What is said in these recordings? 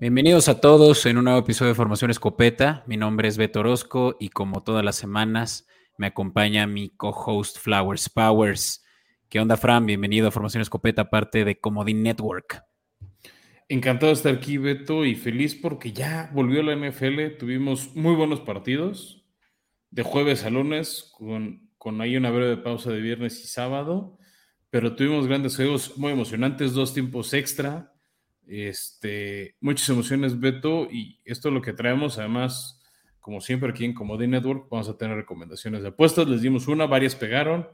Bienvenidos a todos en un nuevo episodio de Formación Escopeta. Mi nombre es Beto Orozco y como todas las semanas me acompaña mi co-host Flowers Powers. ¿Qué onda, Fran? Bienvenido a Formación Escopeta, parte de Comodín Network. Encantado de estar aquí, Beto, y feliz porque ya volvió la NFL. Tuvimos muy buenos partidos de jueves a lunes, con, con ahí una breve pausa de viernes y sábado, pero tuvimos grandes juegos muy emocionantes, dos tiempos extra este, muchas emociones, Beto, y esto es lo que traemos. Además, como siempre aquí en Comodín Network, vamos a tener recomendaciones de apuestas. Les dimos una, varias pegaron,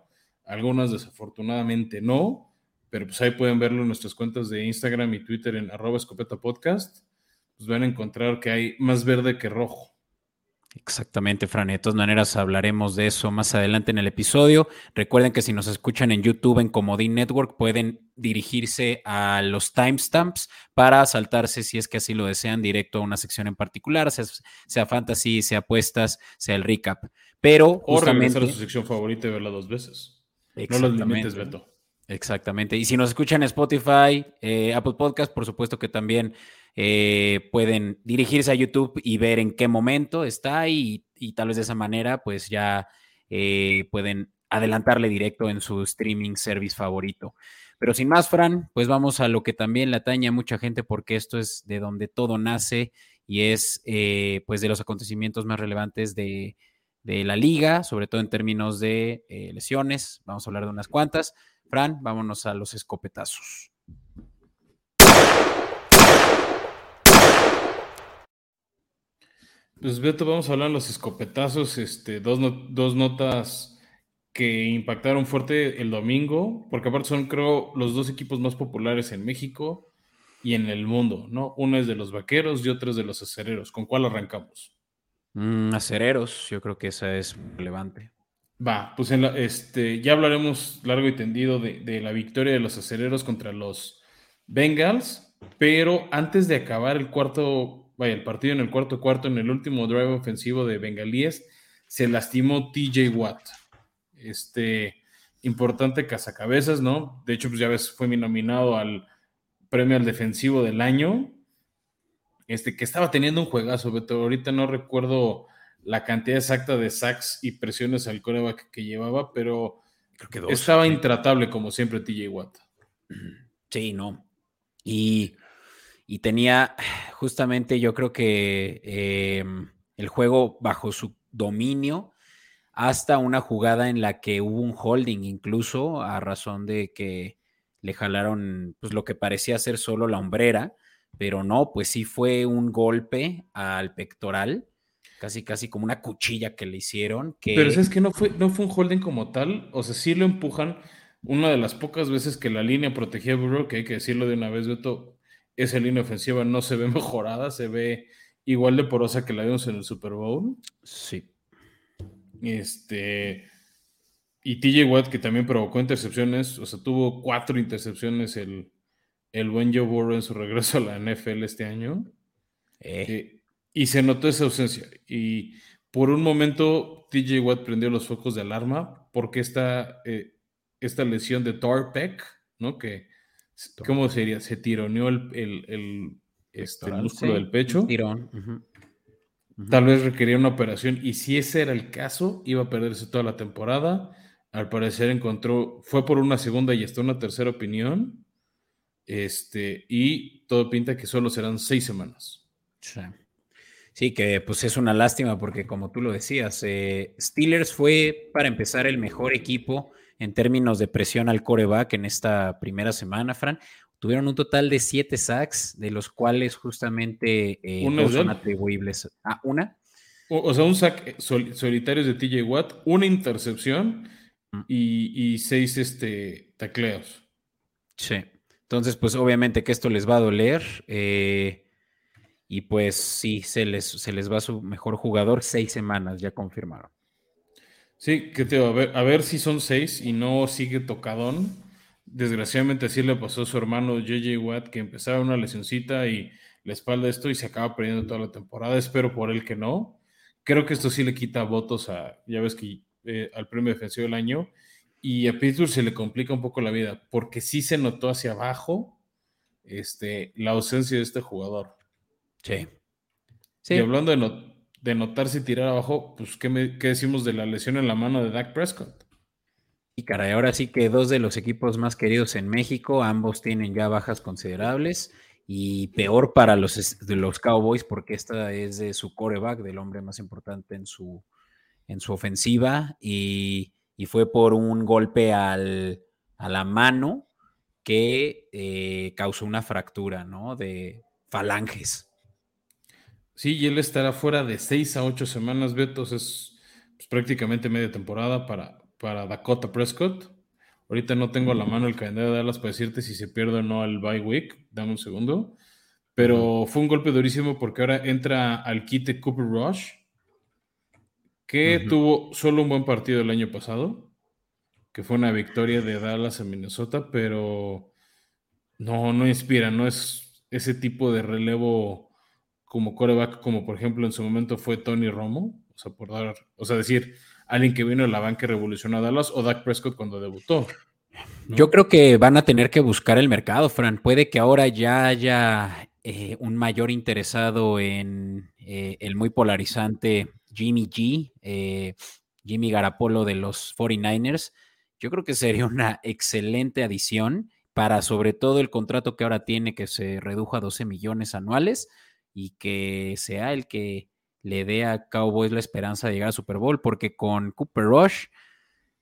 algunas desafortunadamente no, pero pues ahí pueden verlo en nuestras cuentas de Instagram y Twitter en arroba escopeta podcast. Pues van a encontrar que hay más verde que rojo. Exactamente, Fran. De todas maneras, hablaremos de eso más adelante en el episodio. Recuerden que si nos escuchan en YouTube, en Comodín Network, pueden dirigirse a los timestamps para saltarse, si es que así lo desean, directo a una sección en particular, sea, fantasy, sea apuestas, sea el recap. Pero o regresar a su sección favorita y verla dos veces. No los limites, Beto. Exactamente. Y si nos escuchan en Spotify, eh, Apple Podcast, por supuesto que también eh, pueden dirigirse a YouTube y ver en qué momento está y, tal vez de esa manera pues ya eh, pueden adelantarle directo en su streaming service favorito. Pero sin más, Fran, pues vamos a lo que también le atañe a mucha gente porque esto es de donde todo nace y es pues de los acontecimientos más relevantes de, de, la liga, sobre todo en términos de lesiones. Vamos a hablar de unas cuantas. Fran, vámonos a los escopetazos. Pues Beto, vamos a hablar de los escopetazos, este, dos, dos notas que impactaron fuerte el domingo, porque aparte son, creo, los dos equipos más populares en México y en el mundo, ¿no? Uno es de los vaqueros y otro es de los acereros. ¿Con cuál arrancamos? Mm, acereros, yo creo que esa es relevante. Va, pues en este, ya hablaremos largo y tendido de, la victoria de los acereros contra los Bengals, pero antes de acabar el cuarto, vaya, el partido en el cuarto cuarto, en el último drive ofensivo de Bengalíes, se lastimó TJ Watt. Este importante cazacabezas, ¿no? De hecho, pues ya ves, fue nominado al premio al defensivo del año. Este, que estaba teniendo un juegazo, pero ahorita no recuerdo la cantidad exacta de sacks y presiones al coreback que llevaba, pero Creo que estaba intratable como siempre TJ Watt. Sí, no. Y, tenía justamente yo creo que em, el juego bajo su dominio hasta una jugada en la que hubo un holding incluso a razón de que le jalaron pues lo que parecía ser solo la hombrera, pero no, pues sí fue un golpe al pectoral casi casi como una cuchilla que le hicieron. Que... Pero es que no fue, no fue un holding como tal, o sea, sí lo empujan. Una de las pocas veces que la línea protegía a Burrow, que hay que decirlo de una vez, Beto, esa línea ofensiva no se ve mejorada, se ve igual de porosa que la vimos en el Super Bowl. Sí. Este. Y TJ Watt, que también provocó intercepciones, o sea, tuvo cuatro intercepciones el, el buen Joe Burrow en su regreso a la NFL este año. Eh. eh y se notó esa ausencia. Y por un momento TJ Watt prendió los focos de alarma porque esta, eh, esta lesión de Torpec, ¿no? Que, ¿cómo sería? Se tironeó el, el, este, músculo del pecho. Tal vez requería una operación y si ese era el caso, iba a perderse toda la temporada. Al parecer encontró, fue por una segunda y hasta una tercera opinión. Este, y todo pinta que solo serán seis semanas. Sí. Sí, que pues es una lástima porque como tú lo decías, eh, Steelers fue para empezar el mejor equipo en términos de presión al coreback en esta primera semana, Fran. Tuvieron un total de siete sacks, de los cuales justamente eh, dos son atribuibles a una. O, sea, un sack solitario de TJ Watt, una intercepción mm. y, seis este, tacleos. Sí. Entonces, pues obviamente que esto les va a doler. Eh, y pues sí, se les, se les va su mejor jugador, seis semanas, ya confirmaron. Sí, que te a ver, a ver si son seis y no sigue tocadón. Desgraciadamente así le pasó a su hermano JJ Watt, que empezaba una lesioncita y la espalda esto y se acaba perdiendo toda la temporada. Espero por él que no. Creo que esto sí le quita votos a, ya ves que eh, al premio defensivo del año. Y a Pittsburgh se le complica un poco la vida, porque sí se notó hacia abajo este, la ausencia de este jugador. Sí. Y hablando de, de notarse y tirar abajo, pues, ¿qué, decimos de la lesión en la mano de Dak Prescott? Y caray, ahora sí que dos de los equipos más queridos en México, ambos tienen ya bajas considerables y peor para los, los Cowboys porque esta es de su coreback, del hombre más importante en su, en su ofensiva y, fue por un golpe al, a la mano que eh, causó una fractura, ¿no? De falanges. Sí, y él estará fuera de seis a ocho semanas, Beto. Es pues, prácticamente media temporada para, para Dakota Prescott. Ahorita no tengo a la mano el calendario de Dallas para decirte si se pierde o no al bye week. Dame un segundo. Pero fue un golpe durísimo porque ahora entra al quite Cooper Rush, que tuvo solo un buen partido el año pasado, que fue una victoria de Dallas en Minnesota, pero no, no inspira, no es ese tipo de relevo como coreback, como por ejemplo en su momento fue Tony Romo, o sea, por dar, o sea, decir, alguien que vino de la banca y revolucionó a Dallas, o Dak Prescott cuando debutó. Yo creo que van a tener que buscar el mercado, Fran. Puede que ahora ya haya eh, un mayor interesado en eh, el muy polarizante Jimmy G, eh, Jimmy Garapolo de los 49ers. Yo creo que sería una excelente adición para sobre todo el contrato que ahora tiene, que se redujo a 12 millones anuales y que sea el que le dé a Cowboys la esperanza de llegar a Super Bowl, porque con Cooper Rush,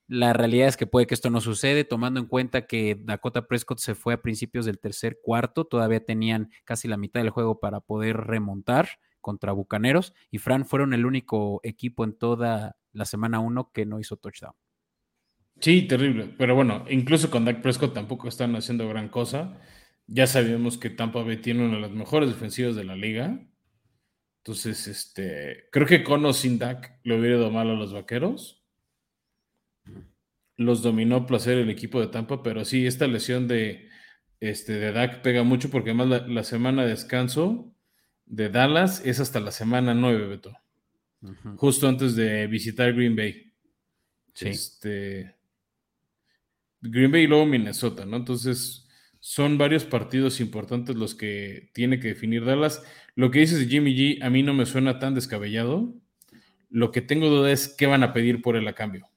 la realidad es que puede que esto no sucede, tomando en cuenta que Dakota Prescott se fue a principios del tercer cuarto, todavía tenían casi la mitad del juego para poder remontar contra Bucaneros, y Fran fueron el único equipo en toda la semana uno que no hizo touchdown. Sí, terrible, pero bueno, incluso con Dak Prescott tampoco están haciendo gran cosa. Ya sabíamos que Tampa Bay tiene una de las mejores defensivas de la liga. Entonces, este, creo que con o sin Dak le hubiera ido mal a los vaqueros. Los dominó placer el equipo de Tampa, pero sí, esta lesión de, este, de Dak pega mucho porque además la, semana de descanso de Dallas es hasta la semana 9, Beto. Justo antes de visitar Green Bay. Sí. Este, Green Bay y luego Minnesota, ¿no? Entonces, son varios partidos importantes los que tiene que definir Dallas. Lo que dices de Jimmy G a mí no me suena tan descabellado. Lo que tengo duda es qué van a pedir por él a cambio.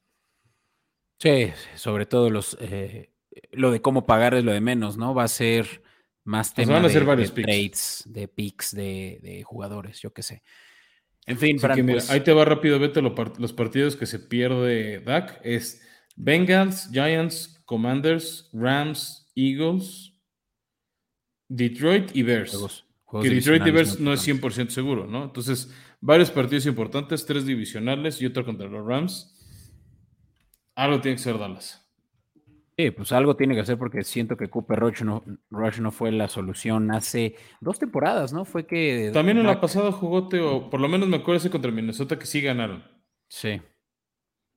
Sí, sobre todo los eh, lo de cómo pagar es lo de menos, ¿no? Va a ser más tema de, trades, de picks de, jugadores, yo qué sé. En fin, pues ahí te va rápido, vete los partidos que se pierde Dak. Es Bengals, Giants, Commanders, Rams, Eagles, Detroit y Bears. que Detroit y Bears no es 100% seguro, ¿no? Entonces, varios partidos importantes, tres divisionales y otro contra los Rams. Algo tiene que ser Dallas. Sí, pues algo tiene que hacer porque siento que Cooper Rush no, Rush no fue la solución hace dos temporadas, ¿no? Fue que... También en la pasada jugó, Teo, por lo menos me acuerdo ese contra Minnesota que sí ganaron. Sí.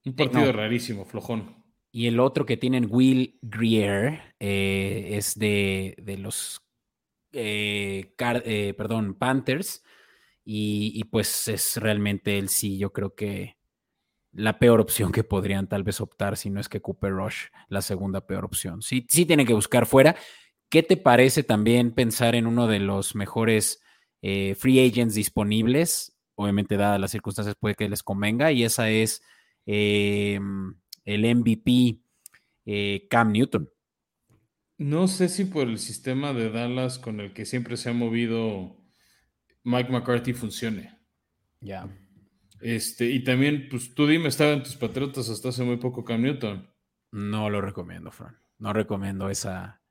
Un partido rarísimo, flojón. Y el otro que tienen Will Greer eh, es de, los eh, eh, perdón, Panthers. Y, pues es realmente el sí, yo creo que la peor opción que podrían tal vez optar, si no es que Cooper Rush, la segunda peor opción. Sí, sí tienen que buscar fuera. ¿Qué te parece también pensar en uno de los mejores free agents disponibles? Obviamente, dadas las circunstancias, puede que les convenga, y esa es el MVP eh, Cam Newton. No sé si por el sistema de Dallas con el que siempre se ha movido Mike McCarthy funcione. Ya. Este, y también, pues tú dime, estaba en tus patriotas hasta hace muy poco Cam Newton. No lo recomiendo, Fran. No recomiendo esa,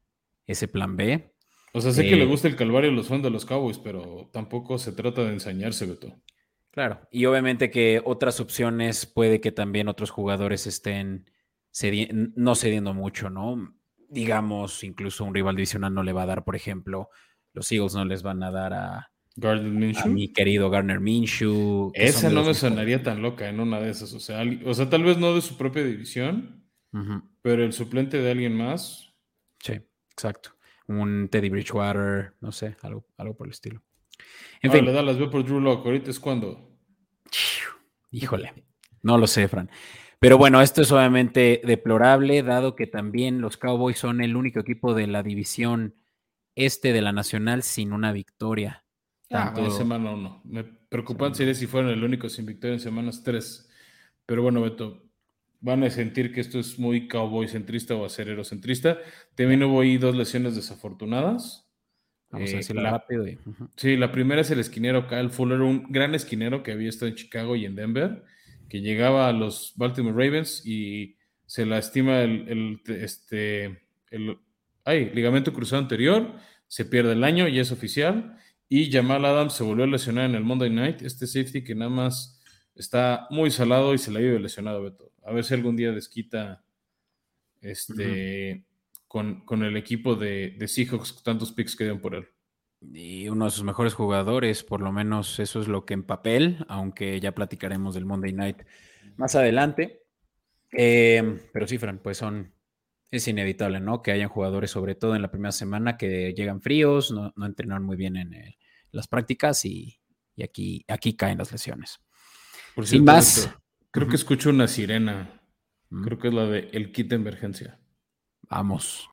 ese plan B. O sea, sé que le eh, gusta el calvario a los fans de los Cowboys, pero tampoco se trata de ensañarse, Beto. Claro, y obviamente que otras opciones puede que también otros jugadores estén no cediendo mucho, ¿no? Digamos, incluso un rival divisional no le va a dar, por ejemplo, los Eagles no les van a dar a, mi querido Garner Minshew. Esa no me sonaría tan loca en una de esas. O sea, o sea, tal vez no de su propia división, pero el suplente de alguien más. Sí, exacto. Un Teddy Bridgewater, no sé, algo, algo por el estilo. En fin. Le da las veo por Drew Lock. Ahorita es cuando. Híjole. No lo sé, Fran. Pero bueno, esto es obviamente deplorable, dado que también los Cowboys son el único equipo de la división este de la Nacional sin una victoria. Ah, en semana uno. Me preocupan sería si fueran el único sin victoria en semanas tres. Pero bueno, Beto, van a sentir que esto es muy cowboy centrista o acerero centrista. También hubo ahí dos lesiones desafortunadas. Vamos a eh, decirlo rápido. Sí, la primera es el esquinero Kyle Fuller, un gran esquinero que había estado en Chicago y en Denver, que llegaba a los Baltimore Ravens y se lastima el, el, este, el ay, ligamento cruzado anterior, se pierde el año y es oficial. Y Jamal Adams se volvió a lesionar en el Monday Night, este safety que nada más está muy salado y se le ha ido lesionado, Beto. A ver si algún día desquita este, con, el equipo de, de Seahawks, tantos picks que dieron por él. Y uno de sus mejores jugadores, por lo menos eso es lo que en papel, aunque ya platicaremos del Monday Night más adelante. Eh, pero sí, Fran, pues son, es inevitable, ¿no? Que hayan jugadores, sobre todo en la primera semana, que llegan fríos, no, no entrenaron muy bien en las prácticas y, aquí, aquí caen las lesiones. Por Sin más. Creo que escucho una sirena. Creo que es la de el kit de emergencia. Vamos.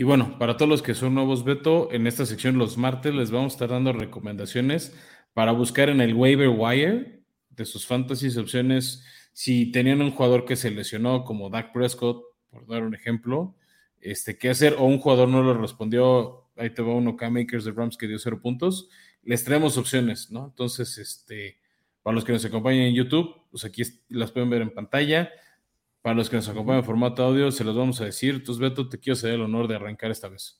Y bueno, para todos los que son nuevos, Beto, en esta sección los martes les vamos a estar dando recomendaciones para buscar en el waiver wire de sus fantasies opciones. Si tenían un jugador que se lesionó, como Dak Prescott, por dar un ejemplo, este, qué hacer, o un jugador no lo respondió, ahí te va uno, K-Makers de Rams que dio cero puntos, les traemos opciones, ¿no? Entonces, este, para los que nos acompañan en YouTube, pues aquí las pueden ver en pantalla. Para los que nos acompañan en formato audio, se los vamos a decir. Entonces, Beto, te quiero hacer el honor de arrancar esta vez.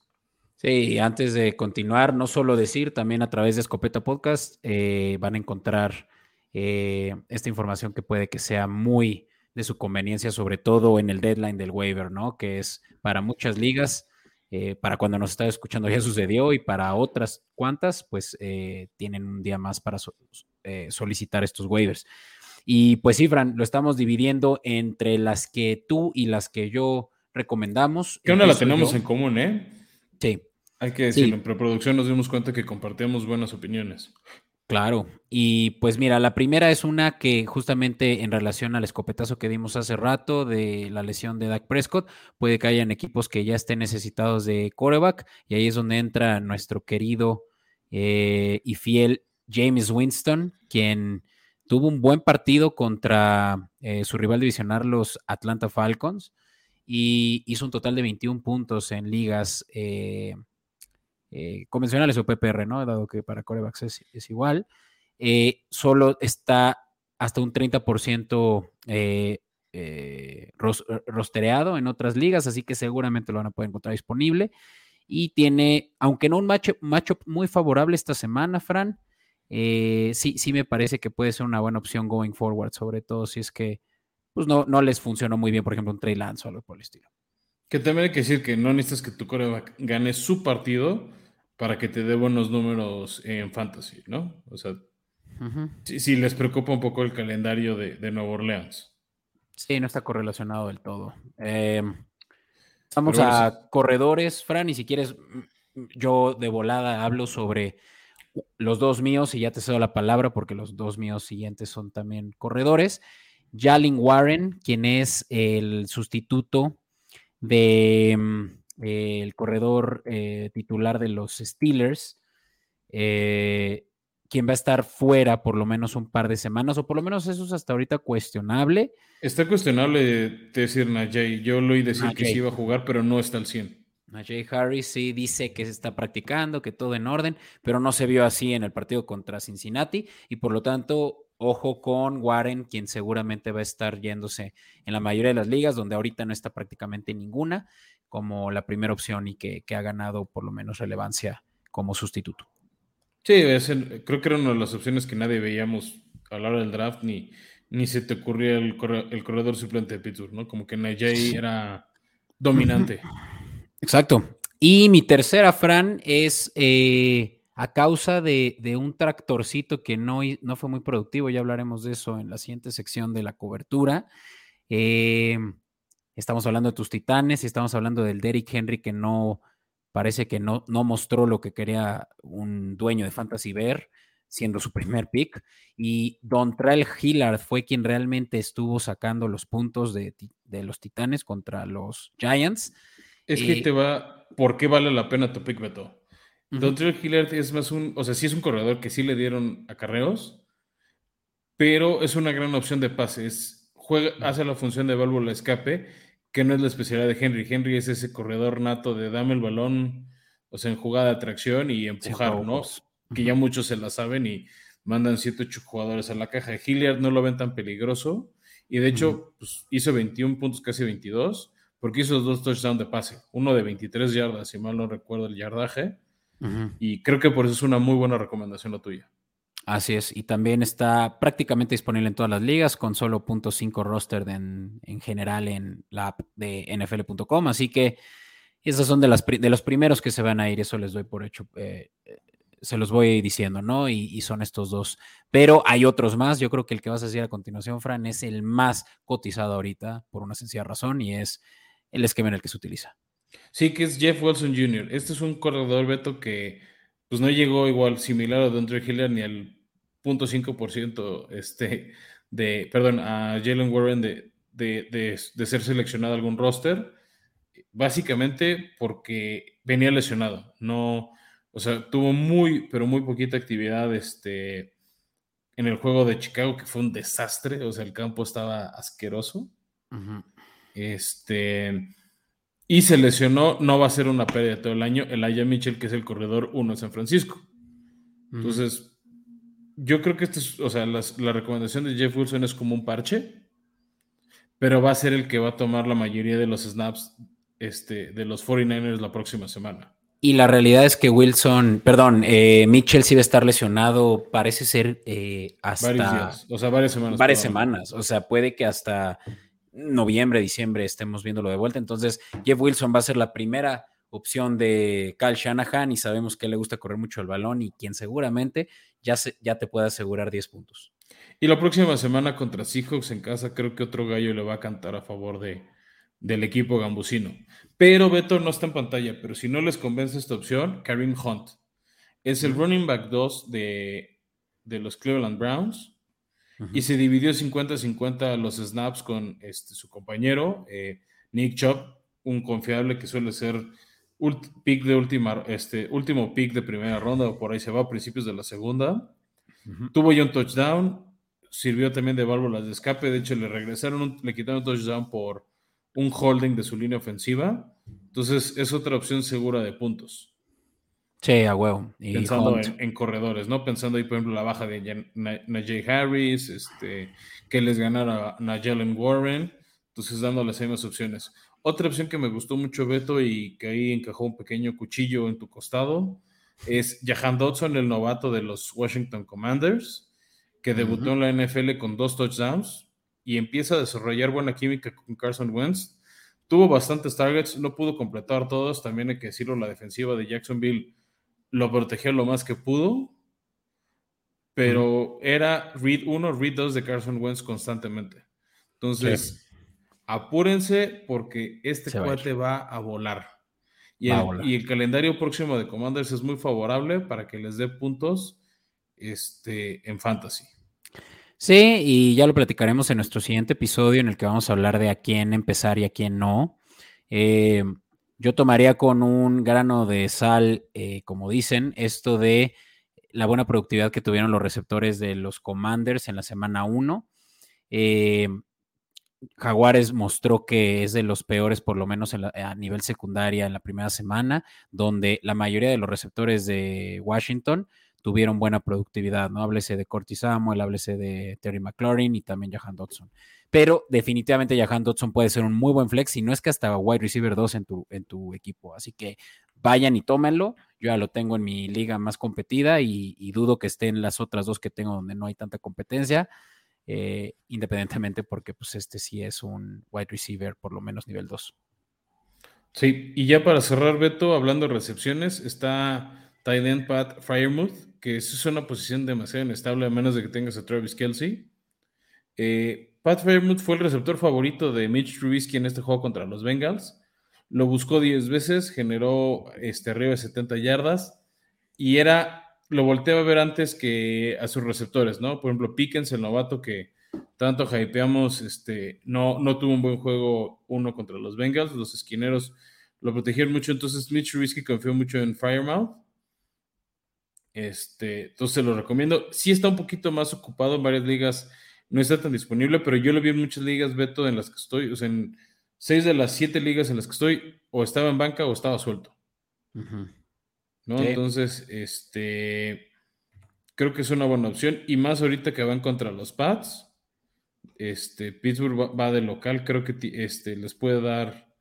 Sí, antes de continuar, no solo decir, también a través de Escopeta Podcast eh, van a encontrar eh, esta información que puede que sea muy de su conveniencia, sobre todo en el deadline del waiver, ¿no? Que es para muchas ligas, eh, para cuando nos está escuchando ya sucedió y para otras cuantas, pues tienen un día más para solicitar estos waivers. Y pues sí, Fran, lo estamos dividiendo entre las que tú y las que yo recomendamos. Que una la tenemos en común, ¿eh? Sí. Hay que decirlo, en preproducción nos dimos cuenta que compartimos buenas opiniones. Claro, y pues mira, la primera es una que justamente en relación al escopetazo que dimos hace rato de la lesión de Dak Prescott, puede que hayan equipos que ya estén necesitados de coreback, y ahí es donde entra nuestro querido eh, y fiel James Winston, quien tuvo un buen partido contra eh, su rival divisional, los Atlanta Falcons, y hizo un total de 21 puntos en ligas eh, eh, convencionales o PPR, ¿no? Dado que para corebacks es, igual. solo está hasta un 30% rostereado en otras ligas, así que seguramente lo van a poder encontrar disponible. Y tiene, aunque no un matchup muy favorable esta semana, Fran, eh, sí, sí me parece que puede ser una buena opción going forward, sobre todo si es que pues no, no les funcionó muy bien, por ejemplo, un Trey Lance o algo por el estilo. Que también hay que decir que no necesitas que tu coreback gane su partido para que te dé buenos números en fantasy, ¿no? O sea, si les preocupa un poco el calendario de, de Nueva Orleans. Sí, no está correlacionado del todo. Em, vamos a corredores, Fran, y si quieres, yo de volada hablo sobre los dos míos, y ya te cedo la palabra porque los dos míos siguientes son también corredores. Jalen Warren, quien es el sustituto de mm, el corredor eh, titular de los Steelers, eh, quien va a estar fuera por lo menos un par de semanas, o por lo menos eso es hasta ahorita cuestionable. Está cuestionable decir Najee. Yo lo oí decir que sí iba a jugar, pero no está al 100. Najee Harris sí dice que se está practicando, que todo en orden, pero no se vio así en el partido contra Cincinnati y por lo tanto, ojo con Warren, quien seguramente va a estar yéndose en la mayoría de las ligas, donde ahorita no está prácticamente ninguna, como la primera opción y que, ha ganado por lo menos relevancia como sustituto. Sí, creo que era una de las opciones que nadie veíamos a la hora del draft, ni, ni se te ocurría el, corredor suplente de Pittsburgh, ¿no? Como que Najee era dominante. Exacto. Y mi tercera, Fran, es eh, a causa de, un tractorcito que no, no, fue muy productivo, ya hablaremos de eso en la siguiente sección de la cobertura. Eh, estamos hablando de tus titanes y estamos hablando del Derrick Henry que no parece que no, no mostró lo que quería un dueño de Fantasy ver. siendo su primer pick. Y Dontrell Hillard fue quien realmente estuvo sacando los puntos de, los Titanes contra los Giants. Es que te va, ¿por qué vale la pena tu pick, Beto? Dontrell Hillard es más un, o sea, sí es un corredor que sí le dieron acarreos, pero es una gran opción de pases. Juega, hace la función de válvula escape, que no es la especialidad de Henry. Henry es ese corredor nato de dame el balón, o sea, en jugada de atracción y empujar, ¿no? Que ya muchos se la saben y mandan 7, 8 jugadores a la caja. Hilliard no lo ven tan peligroso y de hecho pues, hizo 21 puntos, casi 22, porque hizo dos touchdowns de pase, uno de 23 yardas, si mal no recuerdo el yardaje, y creo que por eso es una muy buena recomendación la tuya. Así es, y también está prácticamente disponible en todas las ligas con solo .5 roster en, en, general en la app de nfl.com, así que esos son de, las, de los primeros que se van a ir, eso les doy por hecho, eh, se los voy diciendo, ¿no? Y, son estos dos. Pero hay otros más. Yo creo que el que vas a decir a continuación, Fran, es el más cotizado ahorita por una sencilla razón y es el esquema en el que se utiliza. Sí, que es Jeff Wilson Jr. Este es un corredor, Beto, que pues no llegó igual similar a Andre Hiller ni al 0.5% este, de, perdón, a Jalen Warren de, de, de ser seleccionado a algún roster. Básicamente porque venía lesionado. No, o sea, tuvo muy, pero muy poquita actividad este, en el juego de Chicago, que fue un desastre. O sea, el campo estaba asqueroso. Este. Y se lesionó, no va a ser una pérdida todo el año. El Aya Mitchell, que es el corredor 1 de San Francisco. Entonces, yo creo que este es, o sea, la recomendación de Jeff Wilson es como un parche, pero va a ser el que va a tomar la mayoría de los snaps este, de los 49ers la próxima semana. Y la realidad es que Wilson, perdón, eh, Mitchell sí va a estar lesionado, parece ser eh, hasta... Varios días, o sea, varias semanas. Varias semanas, o sea, puede que hasta noviembre, diciembre estemos viéndolo de vuelta. Entonces, Jeff Wilson va a ser la primera opción de Kyle Shanahan y sabemos que le gusta correr mucho el balón y quien seguramente ya, se, ya te puede asegurar 10 puntos. Y la próxima semana contra Seahawks en casa, creo que otro gallo le va a cantar a favor de, del equipo gambusino. Pero Beto no está en pantalla, pero si no les convence esta opción, Karim Hunt. Es el running back 2 de, los Cleveland Browns y se dividió 50-50 los snaps con este, su compañero, eh, Nick Chubb, un confiable que suele ser pick de última, este, último pick de primera ronda o por ahí se va a principios de la segunda. Tuvo ya un touchdown, sirvió también de válvulas de escape, de hecho le regresaron, le quitaron un touchdown por un holding de su línea ofensiva. Entonces es otra opción segura de puntos. Sí, a huevo. Pensando en, corredores, ¿no? Pensando ahí, por ejemplo, la baja de Najee Harris, este, que les ganara a Jalen Warren. Entonces, dándoles ahí más opciones. Otra opción que me gustó mucho, Beto, y que ahí encajó un pequeño cuchillo en tu costado, es Jahan Dodson, el novato de los Washington Commanders, que debutó en la NFL con dos touchdowns y empieza a desarrollar buena química con Carson Wentz. Tuvo bastantes targets, no pudo completar todos, también hay que decirlo, la defensiva de Jacksonville lo protegió lo más que pudo, pero era read 1, read 2 de Carson Wentz constantemente. Entonces, apúrense porque este cuate va a volar. Y el, y el, calendario próximo de Commanders es muy favorable para que les dé puntos este, en fantasy. Sí, y ya lo platicaremos en nuestro siguiente episodio en el que vamos a hablar de a quién empezar y a quién no. Eh, yo tomaría con un grano de sal, eh, como dicen, esto de la buena productividad que tuvieron los receptores de los Commanders en la semana 1. Eh, Jaguares mostró que es de los peores, por lo menos a nivel secundaria, en la primera semana, donde la mayoría de los receptores de Washington tuvieron buena productividad, ¿no? Háblese de Cortis Samuel, háblese de Terry McLaurin y también Jahan Dodson. Pero definitivamente Jahan Dodson puede ser un muy buen flex, y no es que hasta wide receiver 2 en tu, en tu equipo. Así que vayan y tómenlo. Yo ya lo tengo en mi liga más competida y, dudo que esté en las otras dos que tengo donde no hay tanta competencia. Eh, independientemente porque pues este sí es un wide receiver por lo menos nivel 2. Sí, y ya para cerrar, Beto, hablando de recepciones, está Tight Pat Firemouth, que es una posición demasiado inestable a menos de que tengas a Travis Kelsey. Eh, Pat Fairmouth fue el receptor favorito de Mitch Trubisky en este juego contra los Bengals. Lo buscó 10 veces, generó este, arriba de 70 yardas y era lo volteaba a ver antes que a sus receptores, ¿no? Por ejemplo, Pickens, el novato que tanto hypeamos, este, no, no tuvo un buen juego uno contra los Bengals, los esquineros lo protegieron mucho, entonces Mitch Trubisky confió mucho en Firemouth. Este, entonces lo recomiendo. Sí está un poquito más ocupado en varias ligas, no está tan disponible, pero yo lo vi en muchas ligas, Beto, en las que estoy, o sea, en seis de las siete ligas en las que estoy, o estaba en banca o estaba suelto. ¿no? Entonces, este, creo que es una buena opción. Y más ahorita que van contra los Pats. Este, Pittsburgh va, de local, creo que este, les puede dar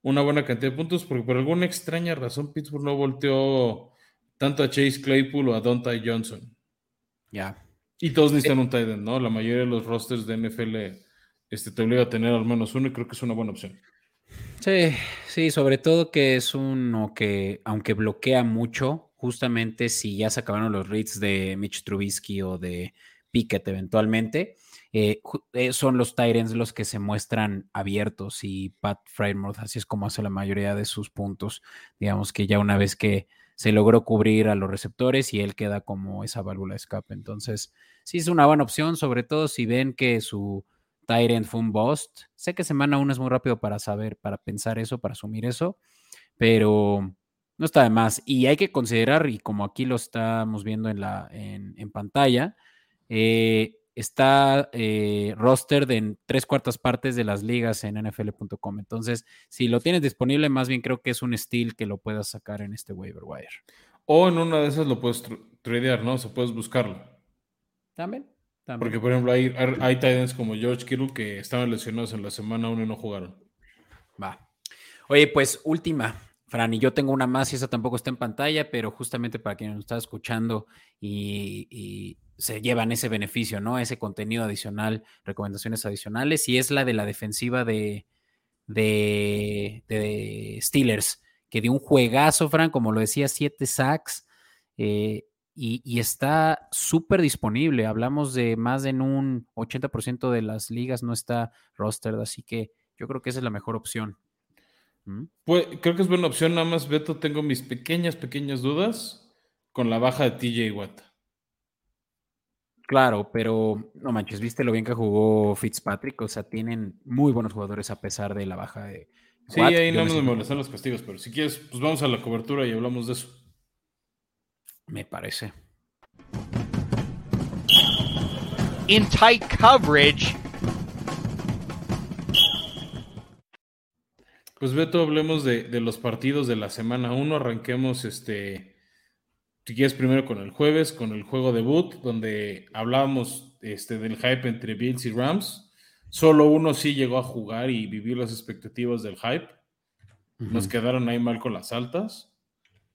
una buena cantidad de puntos, porque por alguna extraña razón Pittsburgh no volteó tanto a Chase Claypool o a Donta Johnson. Ya. Y todos necesitan un tight end, ¿no? La mayoría de los rosters de NFL este, te obliga a tener al menos uno y creo que es una buena opción. Sí, sí, sobre todo que es uno que, aunque bloquea mucho, justamente si ya se acabaron los reads de Mitch Trubisky o de Pickett eventualmente, eh, eh, son los Tyrants los que se muestran abiertos y Pat Frymouth así es como hace la mayoría de sus puntos. Digamos que ya una vez que se logró cubrir a los receptores y él queda como esa válvula de escape. Entonces, sí es una buena opción, sobre todo si ven que su Tyrant fue un bust. Sé que semana uno es muy rápido para saber, para pensar eso, para asumir eso, pero no está de más. Y hay que considerar, y como aquí lo estamos viendo en, la, en, pantalla, eh, está eh, roster de en tres cuartas partes de las ligas en nfl.com. Entonces, si lo tienes disponible, más bien creo que es un steel que lo puedas sacar en este waiver wire. O en una de esas lo puedes tradear, ¿no? O sea, puedes buscarlo. También. Porque, por ejemplo, hay, hay Titans como George Kittle que estaban lesionados en la semana 1 y no jugaron. Va. Oye, pues última, Fran, y yo tengo una más y esa tampoco está en pantalla, pero justamente para quien nos está escuchando y, se llevan ese beneficio, ¿no? Ese contenido adicional, recomendaciones adicionales, y es la de la defensiva de, de, Steelers, que dio un juegazo, Fran, como lo decía, siete sacks. Eh, y, está súper disponible. Hablamos de más de un 80% de las ligas no está rostered, así que yo creo que esa es la mejor opción. ¿Mm? Pues, creo que es buena opción, nada más, Beto, tengo mis pequeñas, pequeñas dudas con la baja de TJ Watt. Claro, pero no manches, viste lo bien que jugó Fitzpatrick, o sea, tienen muy buenos jugadores a pesar de la baja de... Sí, ahí no me molestan los castigos, pero si quieres, pues vamos a la cobertura y hablamos de eso. Me parece. In tight coverage. Pues Beto, hablemos de, los partidos de la semana 1. Arranquemos este. Si quieres primero con el jueves, con el juego debut, donde hablábamos este, del hype entre Bills y Rams. Solo uno sí llegó a jugar y vivir las expectativas del hype. Nos quedaron ahí mal con las altas.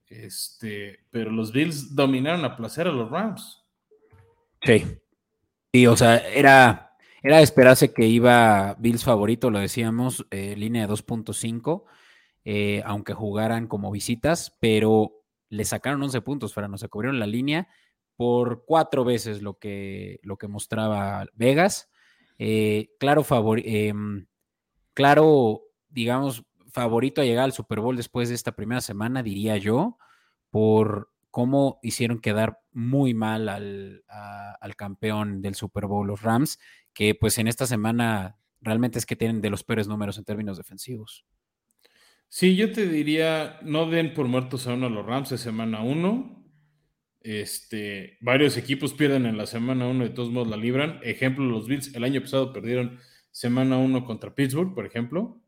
Este, pero los Bills dominaron a placer a los Rams. Sí. Y, o sea, era, era esperarse que iba Bills favorito, lo decíamos, eh, línea de 2.5, eh, aunque jugaran como visitas, pero le sacaron 11 puntos, no se cubrieron la línea por cuatro veces lo que, lo que mostraba Vegas. Eh, claro, favor, em, claro, digamos, favorito a llegar al Super Bowl después de esta primera semana, diría yo, por cómo hicieron quedar muy mal al, campeón del Super Bowl, los Rams, que pues en esta semana realmente es que tienen de los peores números en términos defensivos. Sí, yo te diría, no den por muertos a uno a los Rams de semana uno. Este, varios equipos pierden en la semana uno, de todos modos la libran. Ejemplo, los Bills el año pasado perdieron semana uno contra Pittsburgh, por ejemplo.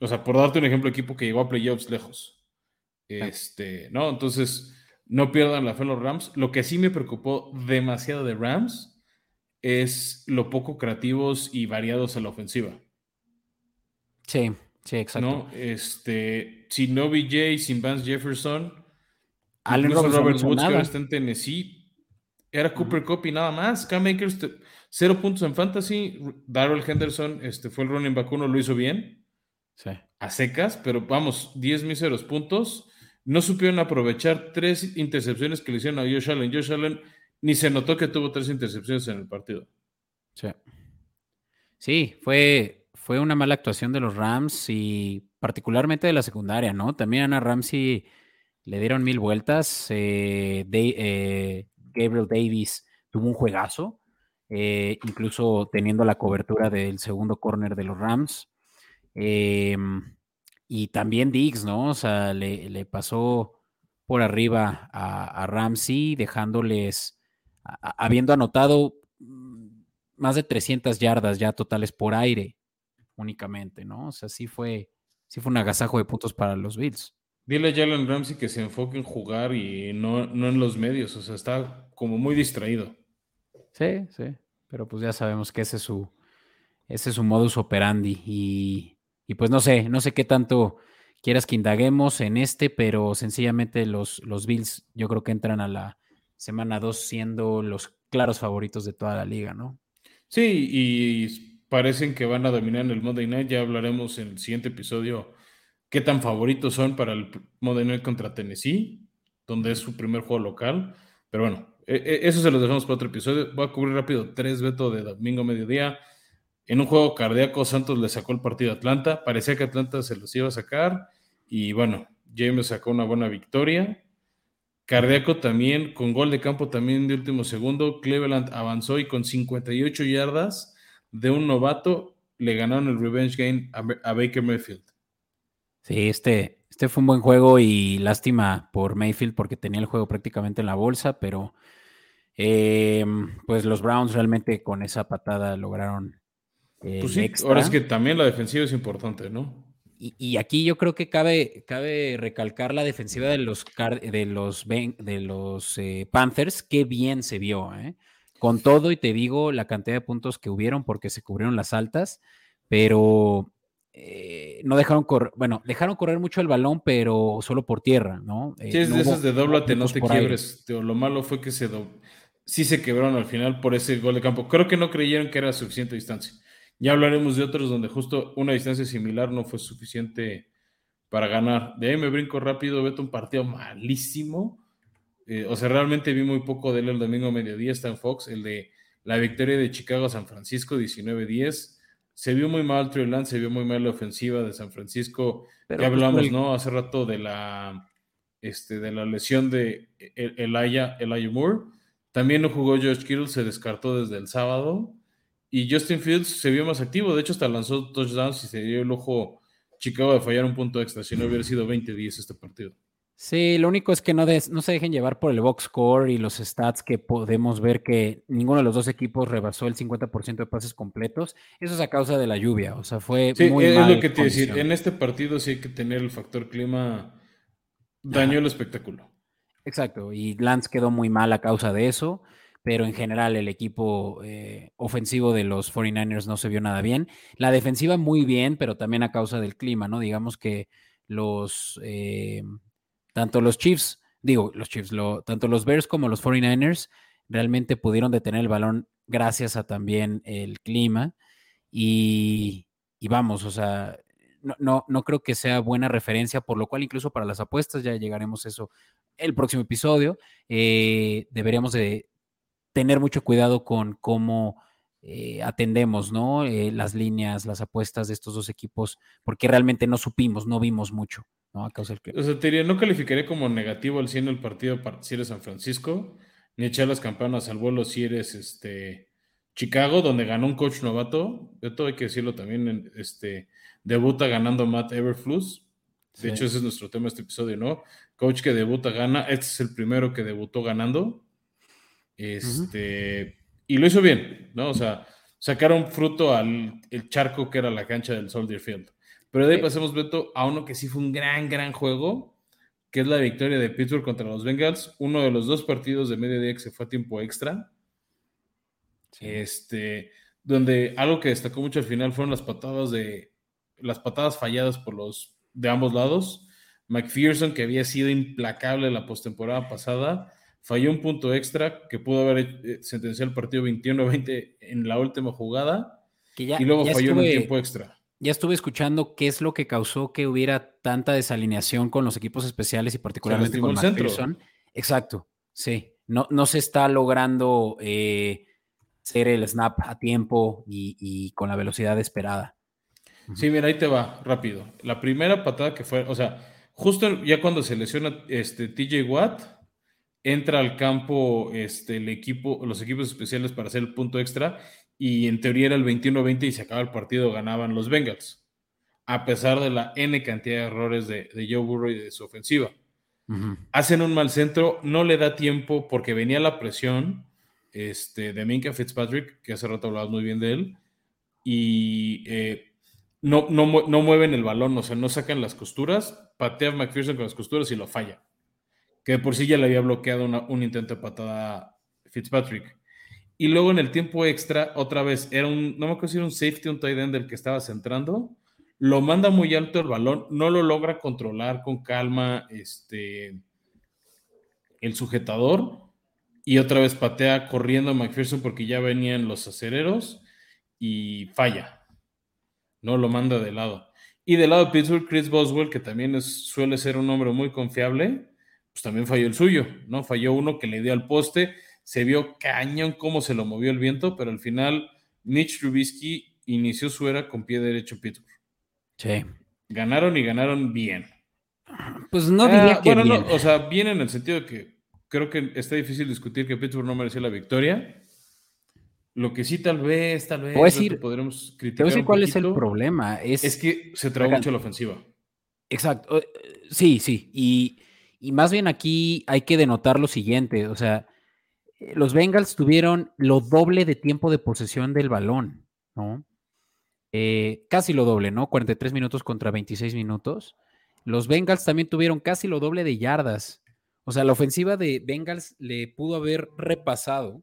O sea, por darte un ejemplo, equipo que llegó a playoffs lejos. Este, ¿no? Entonces, no pierdan la fe los Rams. Lo que sí me preocupó demasiado de Rams es lo poco creativos y variados en la ofensiva. Sí, sí, exacto. ¿No? Este, sin no BJ, sin Vance Jefferson, Allen Robert Woods que está en Tennessee, era Cooper Cup y nada más. Cam Akers, cero puntos en fantasy. Darrell Henderson este, fue el running back uno, lo hizo bien. Sí. A secas, pero vamos, 10 míseros puntos. No supieron aprovechar tres intercepciones que le hicieron a Josh Allen. Josh Allen ni se notó que tuvo tres intercepciones en el partido. Sí. Sí, fue, fue una mala actuación de los Rams y particularmente de la secundaria, ¿no? También Ana Ramsey le dieron mil vueltas. Eh, eh, Gabriel Davis tuvo un juegazo, eh, incluso teniendo la cobertura del segundo corner de los Rams. Em, y también Diggs, ¿no? O sea, le, pasó por arriba a, Ramsey, dejándoles, habiendo anotado mm, más de 300 yardas ya totales por aire únicamente, ¿no? O sea, sí fue, sí fue un agasajo de puntos para los Bills. Dile a Jalen Ramsey que se enfoque en jugar y no, no en los medios, o sea, está como muy distraído. Sí, sí, pero pues ya sabemos que ese es su, ese es su modus operandi y, y pues no sé, no sé qué tanto quieras que indaguemos en este, pero sencillamente los, los Bills yo creo que entran a la semana 2 siendo los claros favoritos de toda la liga, ¿no? Sí, y parecen que van a dominar en el Monday Night. Ya hablaremos en el siguiente episodio qué tan favoritos son para el Monday Night contra Tennessee, donde es su primer juego local. Pero bueno, e, e, eso se lo dejamos para otro episodio. Voy a cubrir rápido tres vetos de domingo mediodía. En un juego cardíaco, Santos le sacó el partido a Atlanta. Parecía que Atlanta se los iba a sacar. Y bueno, James sacó una buena victoria. Cardíaco también, con gol de campo también de último segundo. Cleveland avanzó y con 58 yardas de un novato le ganaron el revenge game a, Baker Mayfield. Sí, este, este fue un buen juego y lástima por Mayfield porque tenía el juego prácticamente en la bolsa, pero em, pues los Browns realmente con esa patada lograron. pues sí, ahora es que también la defensiva es importante, ¿no? Y, aquí yo creo que cabe, cabe recalcar la defensiva de los, de los, de los eh, Panthers, qué bien se vio, ¿eh? Con todo y te digo la cantidad de puntos que hubieron porque se cubrieron las altas, pero eh, no dejaron correr, bueno, dejaron correr mucho el balón, pero solo por tierra, ¿no? sí, es de esas de doblate, no te quiebres. lo malo fue que se sí se quebraron al final por ese gol de campo. Creo que no creyeron que era suficiente distancia. Ya hablaremos de otros donde justo una distancia similar no fue suficiente para ganar. De ahí me brinco rápido, vete un partido malísimo eh, o sea, realmente vi muy poco de él el domingo a mediodía, está en Fox, el de la victoria de Chicago a San Francisco, 19-10. Se vio muy mal Trey Lance, se vio muy mal la ofensiva de San Francisco. ya pues, hablamos, ¿no? Hace rato de la, este, de la lesión de Elijah, Elijah Moore. También no jugó George Kittle, se descartó desde el sábado. Y Justin Fields se vio más activo, de hecho hasta lanzó touchdowns y se dio el ojo Chicago de fallar un punto extra, si no hubiera sido 20-10 este partido. Sí, lo único es que no, no se dejen llevar por el box score y los stats que podemos ver que ninguno de los dos equipos rebasó el 50% de pases completos. Eso es a causa de la lluvia, o sea, fue sí, muy es lo que te decir. En este partido sí hay que tener el factor clima dañó el espectáculo. Exacto, y Lance quedó muy mal a causa de eso, pero en general el equipo eh, ofensivo de los 49ers no se vio nada bien. La defensiva muy bien, pero también a causa del clima, ¿no? Digamos que los... Eh, tanto los Chiefs, digo, los Chiefs, tanto los Bears como los 49ers realmente pudieron detener el balón gracias a también el clima. Y, vamos, o sea, no, no, creo que sea buena referencia, por lo cual incluso para las apuestas, ya llegaremos a eso el próximo episodio, eh, deberíamos de tener mucho cuidado con cómo eh, atendemos, ¿no? Eh, las líneas, las apuestas de estos dos equipos, porque realmente no supimos, no vimos mucho. ¿no? A causa O sea, te diría, no calificaré como negativo al 100 el partido si eres San Francisco, ni echar las campanas al vuelo si eres este, Chicago, donde ganó un coach novato. De todo hay que decirlo también, este, debuta ganando Matt Everflus. De hecho, ese es nuestro tema este episodio, ¿no? Coach que debuta, gana. Este es el primero que debutó ganando. Este, y lo hizo bien, ¿no? O sea, sacaron fruto al el charco que era la cancha del Soldier Field. Pero de ahí pasemos, Beto, a uno que sí fue un gran, gran juego, que es la victoria de Pittsburgh contra los Bengals, uno de los dos partidos de mediodía que se fue a tiempo extra. Este, donde algo que destacó mucho al final fueron las patadas de las patadas falladas por los de ambos lados. McPherson, que había sido implacable la postemporada pasada, falló un punto extra que pudo haber eh, sentenciado el partido 21-20 en la última jugada y luego falló en un tiempo extra ya estuve escuchando qué es lo que causó que hubiera tanta desalineación con los equipos especiales y particularmente con McPherson. Exacto, sí. No, no se está logrando eh, hacer el snap a tiempo y, con la velocidad esperada. Sí, mira, ahí te va, rápido. La primera patada que fue, o sea, justo ya cuando se lesiona este, TJ Watt, entra al campo este, el equipo, los equipos especiales para hacer el punto extra y en teoría era el 21-20 y se acaba el partido, ganaban los Bengals, a pesar de la N cantidad de errores de, Joe Burrow y de su ofensiva. Hacen un mal centro, no le da tiempo porque venía la presión este, de Minka Fitzpatrick, que hace rato hablabas muy bien de él, y eh, no, no, mueven el balón, o sea, no sacan las costuras, patea a McPherson con las costuras y lo falla. Que por sí ya le había bloqueado un intento de patada a Fitzpatrick. Y luego en el tiempo extra, otra vez, era un, no me acuerdo si un safety, un tight end del que estaba centrando, lo manda muy alto el balón, no lo logra controlar con calma este, el sujetador y otra vez patea corriendo a McPherson porque ya venían los acereros y falla. No lo manda de lado. Y del lado de Pittsburgh, Chris Boswell, que también suele ser un hombre muy confiable, pues también falló el suyo, ¿no? Falló uno que le dio al poste, se vio cañón cómo se lo movió el viento, pero al final Mitch Trubisky inició su era con pie derecho Pittsburgh. Sí. Ganaron y ganaron bien. Pues no diría ah, que bueno, No, o sea, bien en el sentido de que creo que está difícil discutir que Pittsburgh no mereció la victoria. Lo que sí, tal vez, tal vez, decir, podremos criticar. Te decir cuál es el problema. Es, que se trabó mucho la ofensiva. Exacto. Eh, sí, sí. Y, más bien aquí hay que denotar lo siguiente. O sea, eh, los Bengals tuvieron lo doble de tiempo de posesión del balón, ¿no? Eh, casi lo doble, ¿no? 43 minutos contra 26 minutos. Los Bengals también tuvieron casi lo doble de yardas. O sea, la ofensiva de Bengals le pudo haber repasado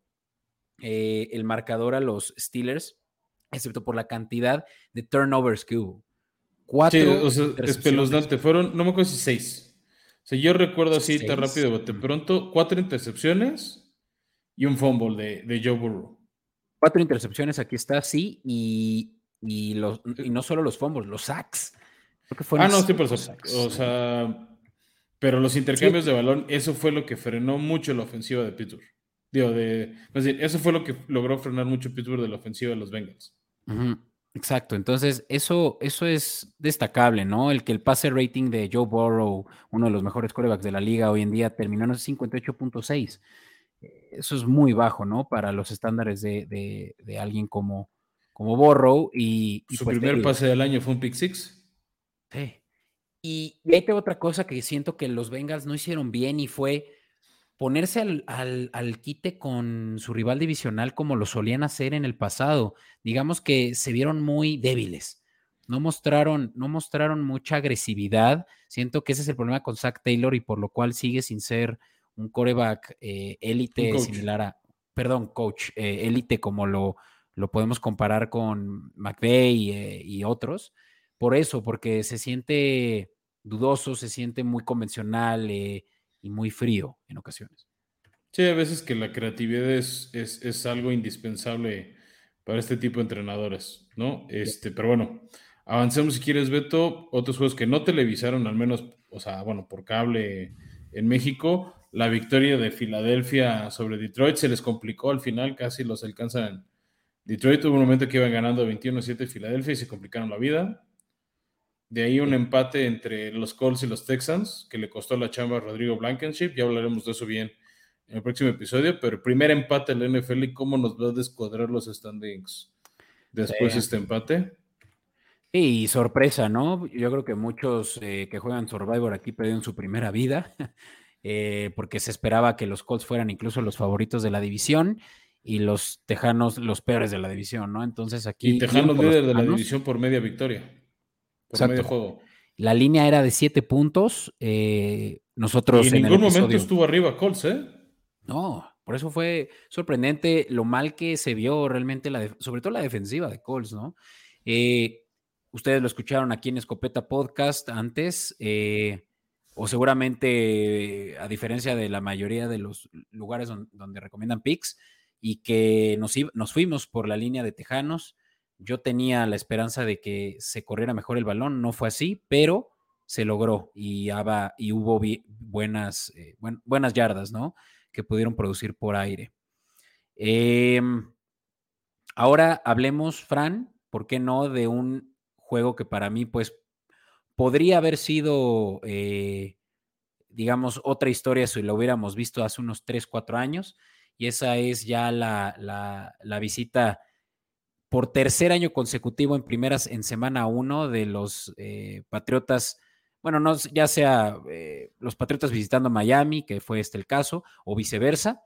eh, el marcador a los Steelers, excepto por la cantidad de turnovers que hubo. Cuatro. Sí, o sea, Fueron, no me acuerdo si seis. O sea, yo recuerdo así tan rápido, de pronto, cuatro intercepciones y un fumble de, de Joe Burrow. Cuatro intercepciones, aquí está, sí, y, los, y no solo los fumbles, los sacks. ah, no, sí, por eso. O sea, pero los intercambios de balón, eso fue lo que frenó mucho la ofensiva de Pittsburgh. Digo, de, eso fue lo que logró frenar mucho Pittsburgh de la ofensiva de los Bengals. Exacto, entonces eso, eso es destacable, ¿no? El que el pase rating de Joe Burrow, uno de los mejores quarterbacks de la liga hoy en día, terminó en 58.6. Eso es muy bajo, ¿no? Para los estándares de, alguien como, como Burrow. Y, Su pues primer pase del año fue un pick six. Sí. Y, y otra cosa que siento que los Bengals no hicieron bien y fue ponerse al, quite con su rival divisional como lo solían hacer en el pasado. Digamos que se vieron muy débiles. No mostraron, no mostraron mucha agresividad. Siento que ese es el problema con Zach Taylor y por lo cual sigue sin ser un coreback eh, élite similar a, perdón, coach, eh, élite como lo, lo podemos comparar con McVeigh eh, y otros. Por eso, porque se siente dudoso, se siente muy convencional y muy frío en ocasiones. Sí, a veces que la creatividad es, es, algo indispensable para este tipo de entrenadores, ¿no? Este, pero bueno, avancemos si quieres, Beto. Otros juegos que no televisaron, al menos, o sea, bueno, por cable en México. La victoria de Filadelfia sobre Detroit se les complicó al final, casi los alcanzan. Detroit tuvo un momento que iban ganando 21-7 Filadelfia y se complicaron la vida. De ahí un empate entre los Colts y los Texans, que le costó la chamba a Rodrigo Blankenship. Ya hablaremos de eso bien en el próximo episodio. Pero el primer empate en la NFL y cómo nos va a descuadrar los standings después de este empate. Y sorpresa, ¿no? Yo creo que muchos eh, que juegan Survivor aquí perdieron su primera vida, eh, porque se esperaba que los Colts fueran incluso los favoritos de la división y los Tejanos los peores de la división, ¿no? Entonces aquí... Y Tejanos líder de la división por media victoria. Exacto. La línea era de siete puntos. Eh, nosotros. Y en, ningún momento estuvo arriba Colts, ¿eh? No, por eso fue sorprendente lo mal que se vio realmente, la sobre todo la defensiva de Colts, ¿no? Eh, ustedes lo escucharon aquí en Escopeta Podcast antes, eh, o seguramente, a diferencia de la mayoría de los lugares donde, recomiendan picks, y que nos, nos fuimos por la línea de Tejanos. Yo tenía la esperanza de que se corriera mejor el balón, no fue así, pero se logró y, y hubo buenas, eh, buenas yardas, ¿no? Que pudieron producir por aire. Em, ahora hablemos, Fran, ¿por qué no? De un juego que para mí, pues, podría haber sido, eh, digamos, otra historia si lo hubiéramos visto hace unos 3, 4 años. Y esa es ya la, la, visita por tercer año consecutivo en primeras en semana 1 de los eh, Patriotas bueno, no, ya sea eh, los Patriotas visitando Miami, que fue este el caso, o viceversa,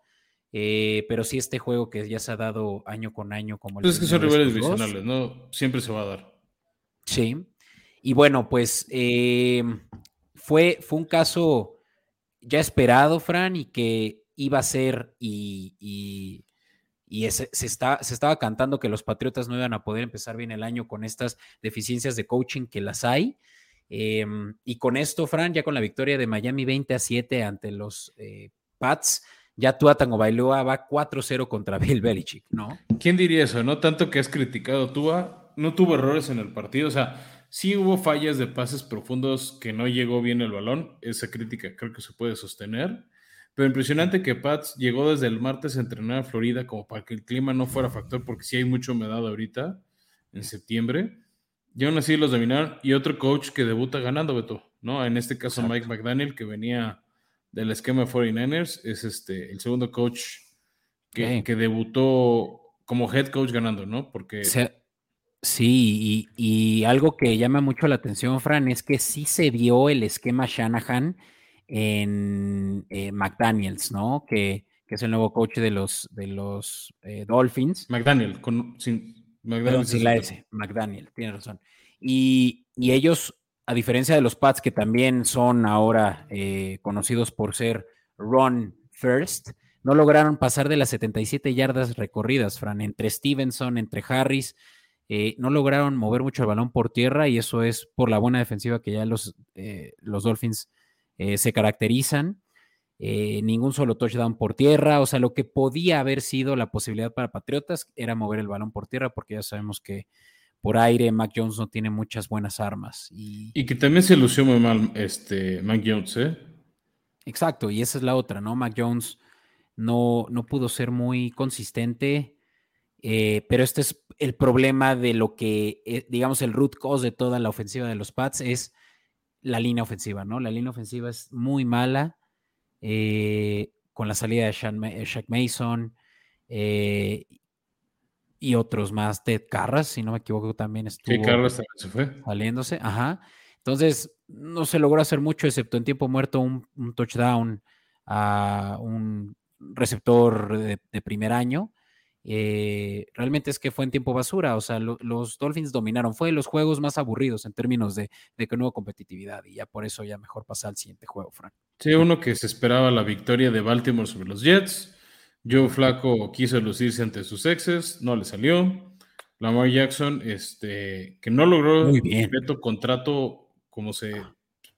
eh, pero sí este juego que ya se ha dado año con año como el... Pues es que son rivales divisionales, ¿no? Siempre se va a dar. Sí. Y bueno, pues fue, fue un caso ya esperado, Fran, y que iba a ser y, y, se, está, se estaba cantando que los Patriotas no iban a poder empezar bien el año con estas deficiencias de coaching que las hay. Em, y con esto, Fran, ya con la victoria de Miami 20 a 7 ante los eh, Pats, ya Tua Tango Bailoa va 4-0 contra Bill Belichick, ¿no? ¿Quién diría eso? No tanto que has criticado Tua, no tuvo errores en el partido, o sea, sí hubo fallas de pases profundos que no llegó bien el balón, esa crítica creo que se puede sostener, pero impresionante que Pats llegó desde el martes a entrenar a Florida como para que el clima no fuera factor, porque sí hay mucha humedad ahorita, en septiembre, y aún así los dominaron. Y otro coach que debuta ganando, Beto, ¿no? En este caso, Mike McDaniel, que venía del esquema de 49ers, es este, el segundo coach que, debutó como head coach ganando, ¿no? Porque. sí, y, algo que llama mucho la atención, Fran, es que sí se vio el esquema Shanahan en eh, McDaniels, ¿no? Que, es el nuevo coach de los, de los eh, Dolphins. McDaniel, con, sin, McDaniel. la S, McDaniel, tiene razón. Y, ellos, a diferencia de los Pats, que también son ahora eh, conocidos por ser run first, no lograron pasar de las 77 yardas recorridas, Fran, entre Stevenson, entre Harris. Eh, no lograron mover mucho el balón por tierra y eso es por la buena defensiva que ya los, eh, los Dolphins se caracterizan. Eh, ningún solo touchdown por tierra, o sea, lo que podía haber sido la posibilidad para Patriotas era mover el balón por tierra, porque ya sabemos que por aire Mac Jones no tiene muchas buenas armas. Y, que también se lució muy mal este Mac Jones, ¿eh? Exacto, y esa es la otra, ¿no? Mac Jones no, no pudo ser muy consistente, eh, pero este es el problema de lo que, eh, digamos, el root cause de toda la ofensiva de los Pats es la línea ofensiva, ¿no? La línea ofensiva es muy mala. Eh, con la salida de Shaq Mason eh, y otros más. Ted Carras, si no me equivoco, también estuvo sí, Carras también se fue. saliéndose. Ajá. Entonces, no se logró hacer mucho, excepto en tiempo muerto, un, touchdown a un receptor de primer año. Eh, realmente es que fue en tiempo basura, o sea, los Dolphins dominaron, fue de los juegos más aburridos en términos de, que no hubo competitividad y ya por eso ya mejor pasar al siguiente juego, Frank. Sí, uno que se esperaba la victoria de Baltimore sobre los Jets, Joe Flaco quiso lucirse ante sus exes, no le salió, Lamar Jackson, este, que no logró bien. contrato como se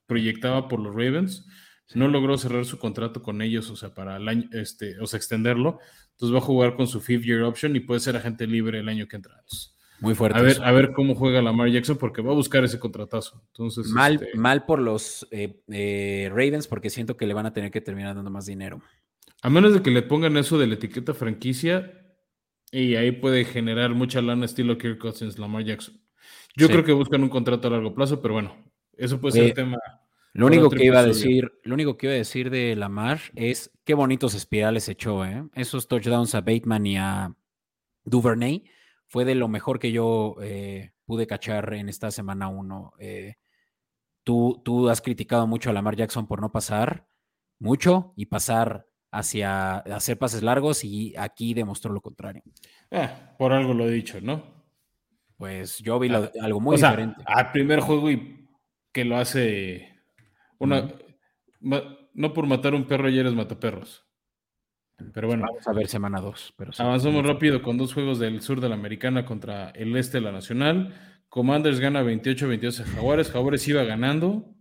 proyectaba por los Ravens, no logró cerrar su contrato con ellos, o sea, para el año, este, o sea, extenderlo. Entonces va a jugar con su fifth year option y puede ser agente libre el año que entra. Muy fuerte. A ver, a ver cómo juega Lamar Jackson porque va a buscar ese contratazo. Entonces, mal, este mal por los eh, eh, Ravens porque siento que le van a tener que terminar dando más dinero. A menos de que le pongan eso de la etiqueta franquicia y ahí puede generar mucha lana estilo Kirk Cousins, Lamar Jackson. Yo creo que buscan un contrato a largo plazo, pero bueno, eso puede ser el tema lo único que iba a decir, lo único que iba a decir de Lamar es qué bonitos espirales echó, ¿eh? Esos touchdowns a Bateman y a Duvernay fue de lo mejor que yo eh, pude cachar en esta semana uno. Eh, tú, tú has criticado mucho a Lamar Jackson por no pasar mucho y pasar hacia hacer pases largos y aquí demostró lo contrario. Eh, por algo lo he dicho, ¿no? Pues yo vi ah, algo muy diferente. al primer juego y que lo hace una, no por matar un perro ayer eres mataperros. Pero bueno. Vamos a ver semana 2. avanzamos rápido con dos juegos del sur de la americana contra el este de la nacional. Commanders gana 28-22 a Jaguares. Jaguares iba ganando.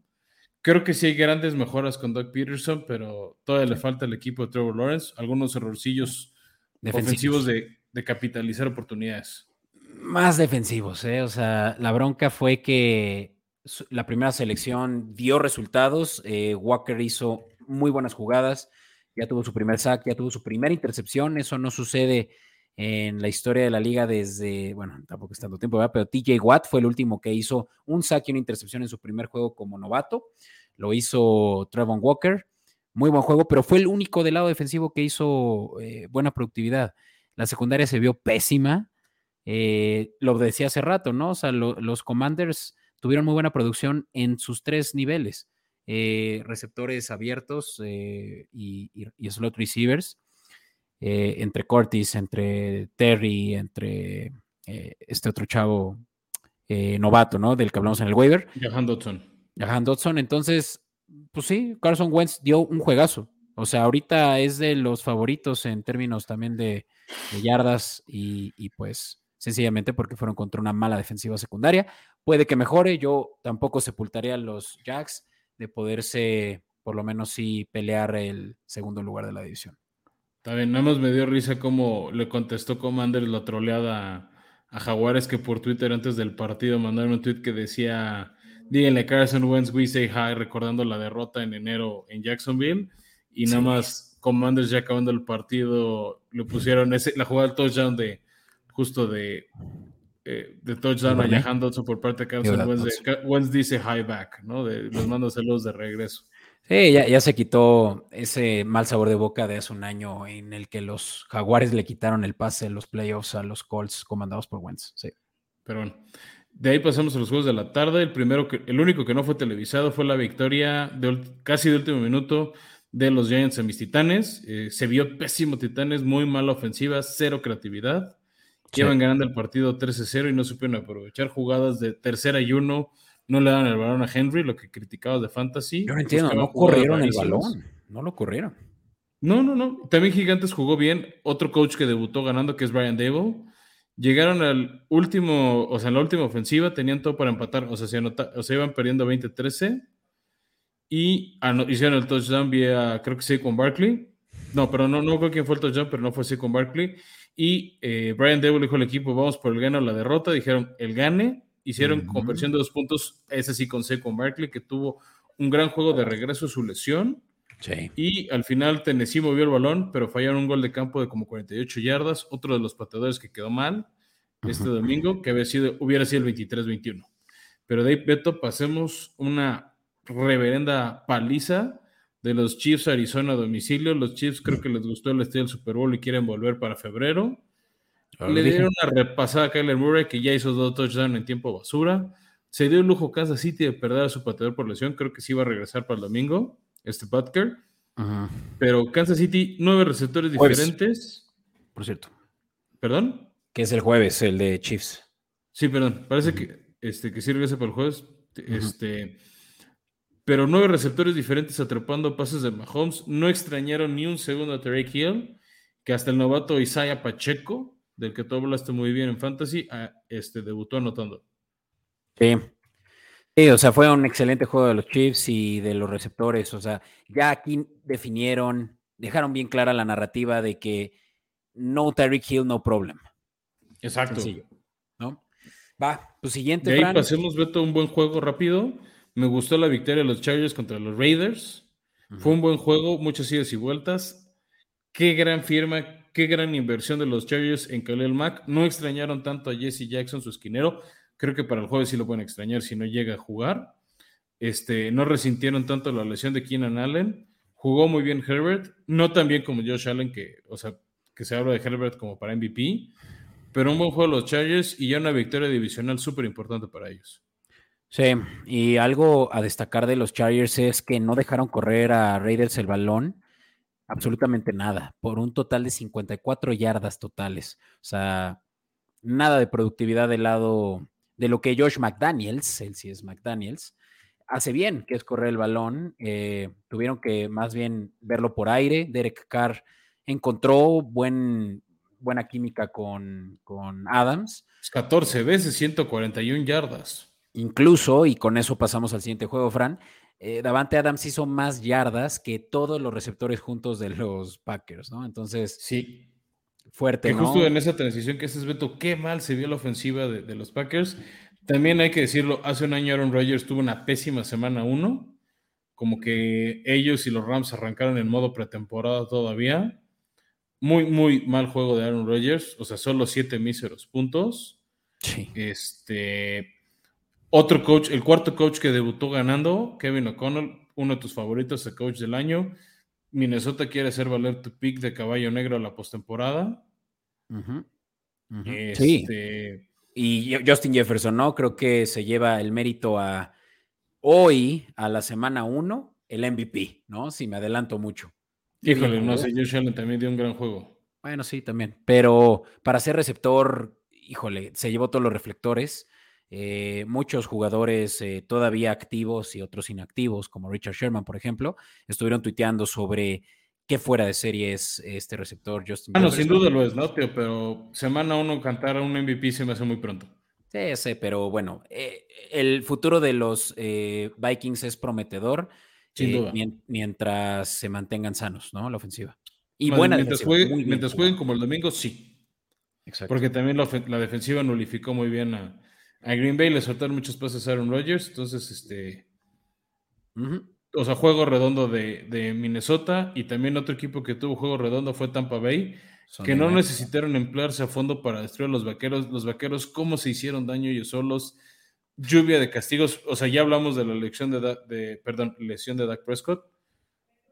Creo que sí hay grandes mejoras con Doug Peterson, pero todavía le falta al equipo de Trevor Lawrence. Algunos errorcillos defensivos de, de capitalizar oportunidades. Más defensivos, ¿eh? O sea, la bronca fue que la primera selección dio resultados. Eh, Walker hizo muy buenas jugadas, ya tuvo su primer sack, ya tuvo su primera intercepción. Eso no sucede en la historia de la liga desde, bueno, tampoco es tanto tiempo, ¿verdad? pero TJ Watt fue el último que hizo un saque y una intercepción en su primer juego como novato. Lo hizo Trevon Walker, muy buen juego, pero fue el único del lado defensivo que hizo eh, buena productividad. La secundaria se vio pésima. Eh, lo decía hace rato, ¿no? O sea, los Commanders tuvieron muy buena producción en sus tres niveles. Eh, receptores abiertos y, y, slot receivers. Eh, entre Cortis, entre Terry, entre eh, este otro chavo eh, novato, ¿no? Del que hablamos en el waiver. Jahan Dodson. Jahan Dodson. Entonces, pues sí, Carson Wentz dio un juegazo. O sea, ahorita es de los favoritos en términos también de, yardas y, y, pues sencillamente porque fueron contra una mala defensiva secundaria. Puede que mejore, yo tampoco sepultaría a los Jacks de poderse por lo menos sí pelear el segundo lugar de la división. También nada más me dio risa cómo le contestó Commander la troleada a, Jaguares que por Twitter antes del partido mandaron un tweet que decía díganle Carson Wentz we say hi recordando la derrota en enero en Jacksonville y nada más Commanders ya acabando el partido le pusieron ese, la jugada del touchdown de justo de eh, de touchdown a Jahan Dodson por parte de Carson Wentz, Wentz dice hi back, ¿no? De, los mando saludos de regreso. Sí, ya, se quitó ese mal sabor de boca de hace un año en el que los Jaguares le quitaron el pase en los playoffs a los Colts comandados por Wentz. Sí. Pero bueno, de ahí pasamos a los juegos de la tarde. El primero, que, el único que no fue televisado fue la victoria de, casi de último minuto de los Giants en mis Titanes. Eh, se vio pésimo Titanes, muy mala ofensiva, cero creatividad. Llevan ganando el partido 13-0 y no supieron aprovechar jugadas de tercera y uno no le dan el balón a Henry, lo que criticabas de Fantasy. Yo no entiendo, no corrieron el balón, no lo corrieron. No, no, no. También Gigantes jugó bien. Otro coach que debutó ganando, que es Brian Dable. Llegaron al último, o sea, en la última ofensiva, tenían todo para empatar, o sea, se, o sea iban perdiendo 20-13 y hicieron el touchdown vía, creo que sí, con Barkley. No, pero no, no creo quién fue el touchdown, pero no fue así con Barkley. Y eh, Brian Dable dijo al equipo, vamos por el gane o la derrota. Dijeron, el gane, Hicieron conversión de dos puntos, ese sí con con Barkley, que tuvo un gran juego de regreso a su lesión. Sí. Y al final Tennessee movió el balón, pero fallaron un gol de campo de como 48 yardas. Otro de los pateadores que quedó mal este domingo, que había sido, hubiera sido el 23-21. Pero de ahí, Beto, pasemos una reverenda paliza de los Chiefs Arizona a domicilio. Los Chiefs creo que les gustó el estilo del Super Bowl y quieren volver para febrero. Le dieron una repasada a Kyler Murray, que ya hizo dos touchdowns en tiempo basura. Se dio el lujo Kansas City de perder a su pateador por lesión. Creo que sí va a regresar para el domingo, este Butker. Pero Kansas City, nueve receptores diferentes. Por cierto. ¿Perdón? Que es el jueves, el de Chiefs. Sí, perdón. Parece que, este, que sí regresa para el jueves. Este, pero nueve receptores diferentes atrapando pases de Mahomes. No extrañaron ni un segundo a Tarek Hill, que hasta el novato Isaiah Pacheco del que tú hablaste muy bien en Fantasy, este, debutó anotando. Sí. Sí, o sea, fue un excelente juego de los Chiefs y de los receptores. O sea, ya aquí definieron, dejaron bien clara la narrativa de que no Tyreek Hill, no problem. Exacto. ¿no? Va, pues siguiente. De ahí pasemos, Beto, un buen juego rápido. Me gustó la victoria de los Chargers contra los Raiders. Fue un buen juego, muchas idas y vueltas. Qué gran firma, qué gran inversión de los Chargers en Khalil Mack. No extrañaron tanto a Jesse Jackson, su esquinero. Creo que para el jueves sí lo pueden extrañar si no llega a jugar. Este, no resintieron tanto la lesión de Keenan Allen. Jugó muy bien Herbert, no tan bien como Josh Allen, que, o sea, que se habla de Herbert como para MVP, pero un buen juego de los Chargers y ya una victoria divisional súper importante para ellos. Sí, y algo a destacar de los Chargers es que no dejaron correr a Raiders el balón absolutamente nada, por un total de 54 yardas totales. O sea, nada de productividad del lado de lo que Josh McDaniels, él sí es McDaniels, hace bien, que es correr el balón. Eh, tuvieron que más bien verlo por aire. Derek Carr encontró buen, buena química con, con Adams. 14 veces 141 yardas. Incluso, y con eso pasamos al siguiente juego, Fran, eh, Davante Adams hizo más yardas que todos los receptores juntos de los Packers, ¿no? Entonces, sí. Fuerte, que justo en esa transición que haces, Beto, qué mal se vio la ofensiva de, los Packers. También hay que decirlo, hace un año Aaron Rodgers tuvo una pésima semana uno, como que ellos y los Rams arrancaron en modo pretemporada todavía. muy, muy mal juego de Aaron Rodgers, o sea, solo siete míseros puntos. Sí. Este, otro coach, el cuarto coach que debutó ganando, Kevin O'Connell, uno de tus favoritos, el coach del año. Minnesota quiere hacer valer tu pick de caballo negro a la postemporada. Sí. Este, y Justin Jefferson, ¿no? Creo que se lleva el mérito a hoy, a la semana uno, el MVP, ¿no? Si me adelanto mucho. Híjole, no sé, Josh Allen también dio un gran juego. Bueno, sí, también. Pero para ser receptor, híjole, se llevó todos los reflectores. Eh, muchos jugadores eh, todavía activos y otros inactivos, como Richard Sherman, por ejemplo, estuvieron tuiteando sobre qué fuera de serie es este receptor Justin. Bueno, sin duda lo es, ¿no, tío? Pero semana uno cantar a un MVP se me hace muy pronto. Sí, sé, pero bueno, eh, el futuro de los Vikings es prometedor. Sin duda. Mientras se mantengan sanos, ¿no? La ofensiva. Y buena mientras, mientras jueguen como el domingo, sí. Exacto. Porque también la, defensiva nulificó muy bien a, Green Bay, le soltaron muchos pases a Aaron Rodgers, entonces, este... O sea, juego redondo de, Minnesota y también otro equipo que tuvo juego redondo fue Tampa Bay, que no necesitaron emplearse a fondo para destruir a los vaqueros. Los vaqueros, ¿cómo se hicieron daño ellos solos? lluvia de castigos. O sea, ya hablamos de la elección de, de perdón, lesión de Dak Prescott.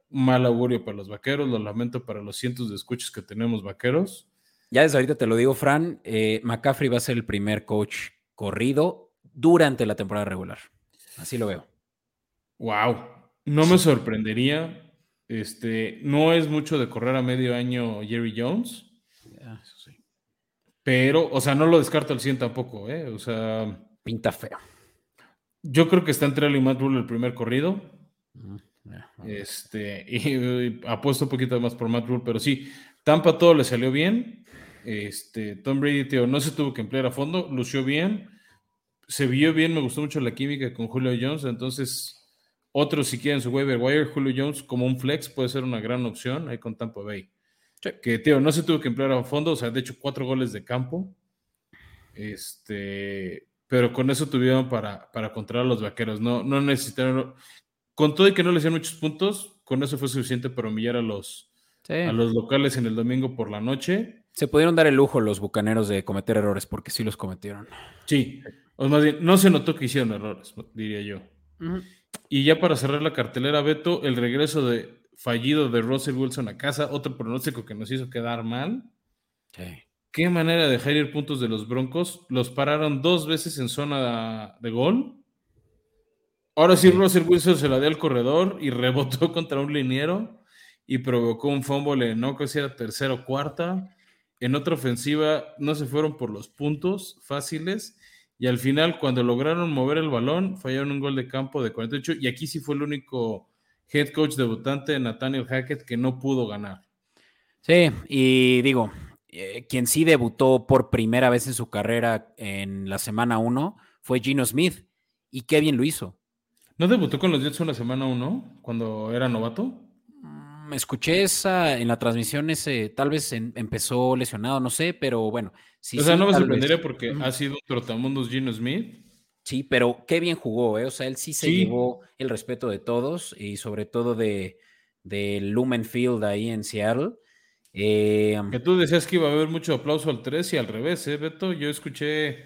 Mal augurio para los vaqueros, lo lamento para los cientos de escuchas que tenemos vaqueros. Ya desde ahorita te lo digo, Fran, eh, McCaffrey va a ser el primer coach corrido durante la temporada regular. Así lo veo. Wow, no me sorprendería. Este, no es mucho de correr a medio año Jerry Jones. eso sí. Pero, o sea, no lo descarto al 100 tampoco, ¿eh? O sea, pinta feo. Yo creo que está entre él y Matt Rule el primer corrido. Este, y, apuesto un poquito más por Matt Rule, pero sí, Tampa todo le salió bien. Este, Tom Brady, tío, no se tuvo que emplear a fondo, lució bien, se vio bien, me gustó mucho la química con Julio Jones, entonces otros si quieren su waiver wire, Julio Jones como un flex puede ser una gran opción ahí con Tampa Bay. Que, tío, no se tuvo que emplear a fondo, o sea, de hecho, cuatro goles de campo. Este, pero con eso tuvieron para, para controlar a los vaqueros. No, no necesitaron, con todo y que no le hicieron muchos puntos, con eso fue suficiente para humillar a los, a los locales en el domingo por la noche. Se pudieron dar el lujo los bucaneros de cometer errores, porque sí los cometieron. Sí, o más bien, no se notó que hicieron errores, diría yo. Y ya para cerrar la cartelera, Beto, el regreso de fallido de Russell Wilson a casa, otro pronóstico que nos hizo quedar mal. Qué manera de dejar ir puntos de los Broncos. Los pararon dos veces en zona de gol. Ahora sí, Russell Wilson se la dio al corredor y rebotó contra un liniero y provocó un fumble, no que sea tercera o cuarta. En otra ofensiva no se fueron por los puntos fáciles y al final cuando lograron mover el balón fallaron un gol de campo de 48 y aquí sí fue el único head coach debutante Nathaniel Hackett que no pudo ganar. Sí, y digo, eh, quien sí debutó por primera vez en su carrera en la semana 1 fue Gino Smith. Y qué bien lo hizo. ¿No debutó con los Jets en la semana 1 cuando era novato? Me escuché esa en la transmisión, ese tal vez empezó lesionado, no sé, pero bueno. Sí, o sea, no me sorprendería porque ha sido un trotamundos Gino Smith. Sí, pero qué bien jugó, ¿eh? O sea, él sí se llevó el respeto de todos y sobre todo de, de Lumen Field ahí en Seattle. Eh, que tú decías que iba a haber mucho aplauso al 3 y al revés, ¿eh, Beto? Yo escuché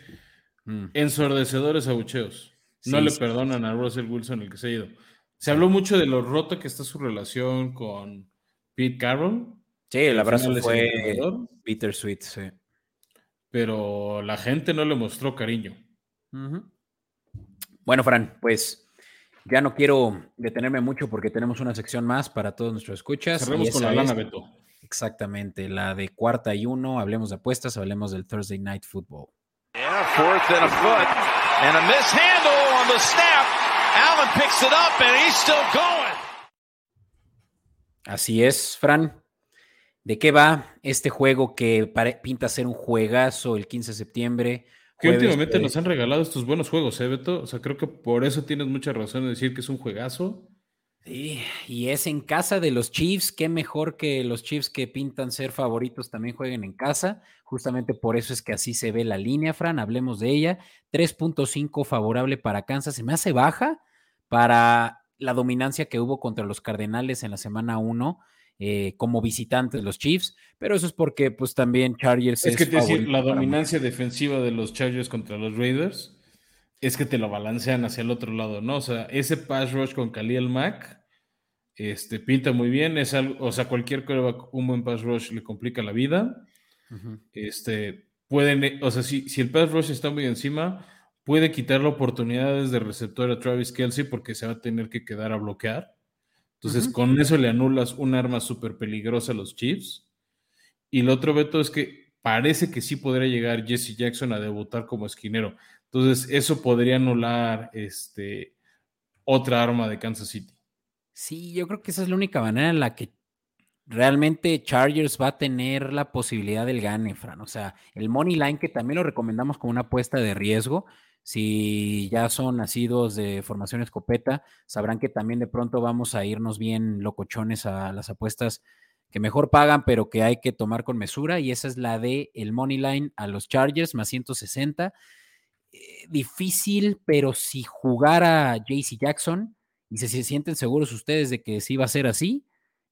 mm. ensordecedores abucheos. no le perdonan a Russell Wilson el que se ha ido. Se habló mucho de lo roto que está su relación con Pete Carroll. Sí, el abrazo fue bittersweet, sí. Pero la gente no le mostró cariño. Bueno, Fran, pues ya no quiero detenerme mucho porque tenemos una sección más para todos nuestros escuchas. Cerremos con la lana, Beto. Exactamente, la de cuarta y uno, hablemos de apuestas, hablemos del Thursday Night Football. Así es, Fran. ¿De qué va este juego que pinta ser un juegazo el 15 de septiembre? Que últimamente nos han regalado estos buenos juegos, ¿eh, Beto? O sea, creo que por eso tienes mucha razón en decir que es un juegazo. Sí, y es en casa de los Chiefs. Qué mejor que los Chiefs que pintan ser favoritos también jueguen en casa. Justamente por eso es que así se ve la línea, Fran. Hablemos de ella. 3.5 favorable para Kansas. Se me hace baja para la dominancia que hubo contra los Cardenales en la semana 1. eh, como visitantes los Chiefs, pero eso es porque pues también Chargers es... que te decir, la dominancia defensiva de los Chargers contra los Raiders es que te lo balancean hacia el otro lado, ¿no? O sea, ese pass rush con Khalil Mack este, pinta muy bien, es algo, o sea, cualquier un buen pass rush le complica la vida. Este, pueden, o sea, si, si el pass rush está muy encima, puede quitarle oportunidades de receptor a Travis Kelsey porque se va a tener que quedar a bloquear. Entonces, con eso le anulas un arma súper peligrosa a los Chiefs. Y lo otro veto es que parece que sí podría llegar Jesse Jackson a debutar como esquinero. Entonces, eso podría anular este, otra arma de Kansas City. Sí, yo creo que esa es la única manera en la que realmente Chargers va a tener la posibilidad del gane, Fran. O sea, el Money Line, que también lo recomendamos como una apuesta de riesgo, si ya son nacidos de formación escopeta, sabrán que también de pronto vamos a irnos bien locochones a las apuestas que mejor pagan, pero que hay que tomar con mesura. Y esa es la de el Money Line a los Chargers, más 160. Eh, difícil, pero si jugara JC Jackson y si se sienten seguros ustedes de que sí va a ser así,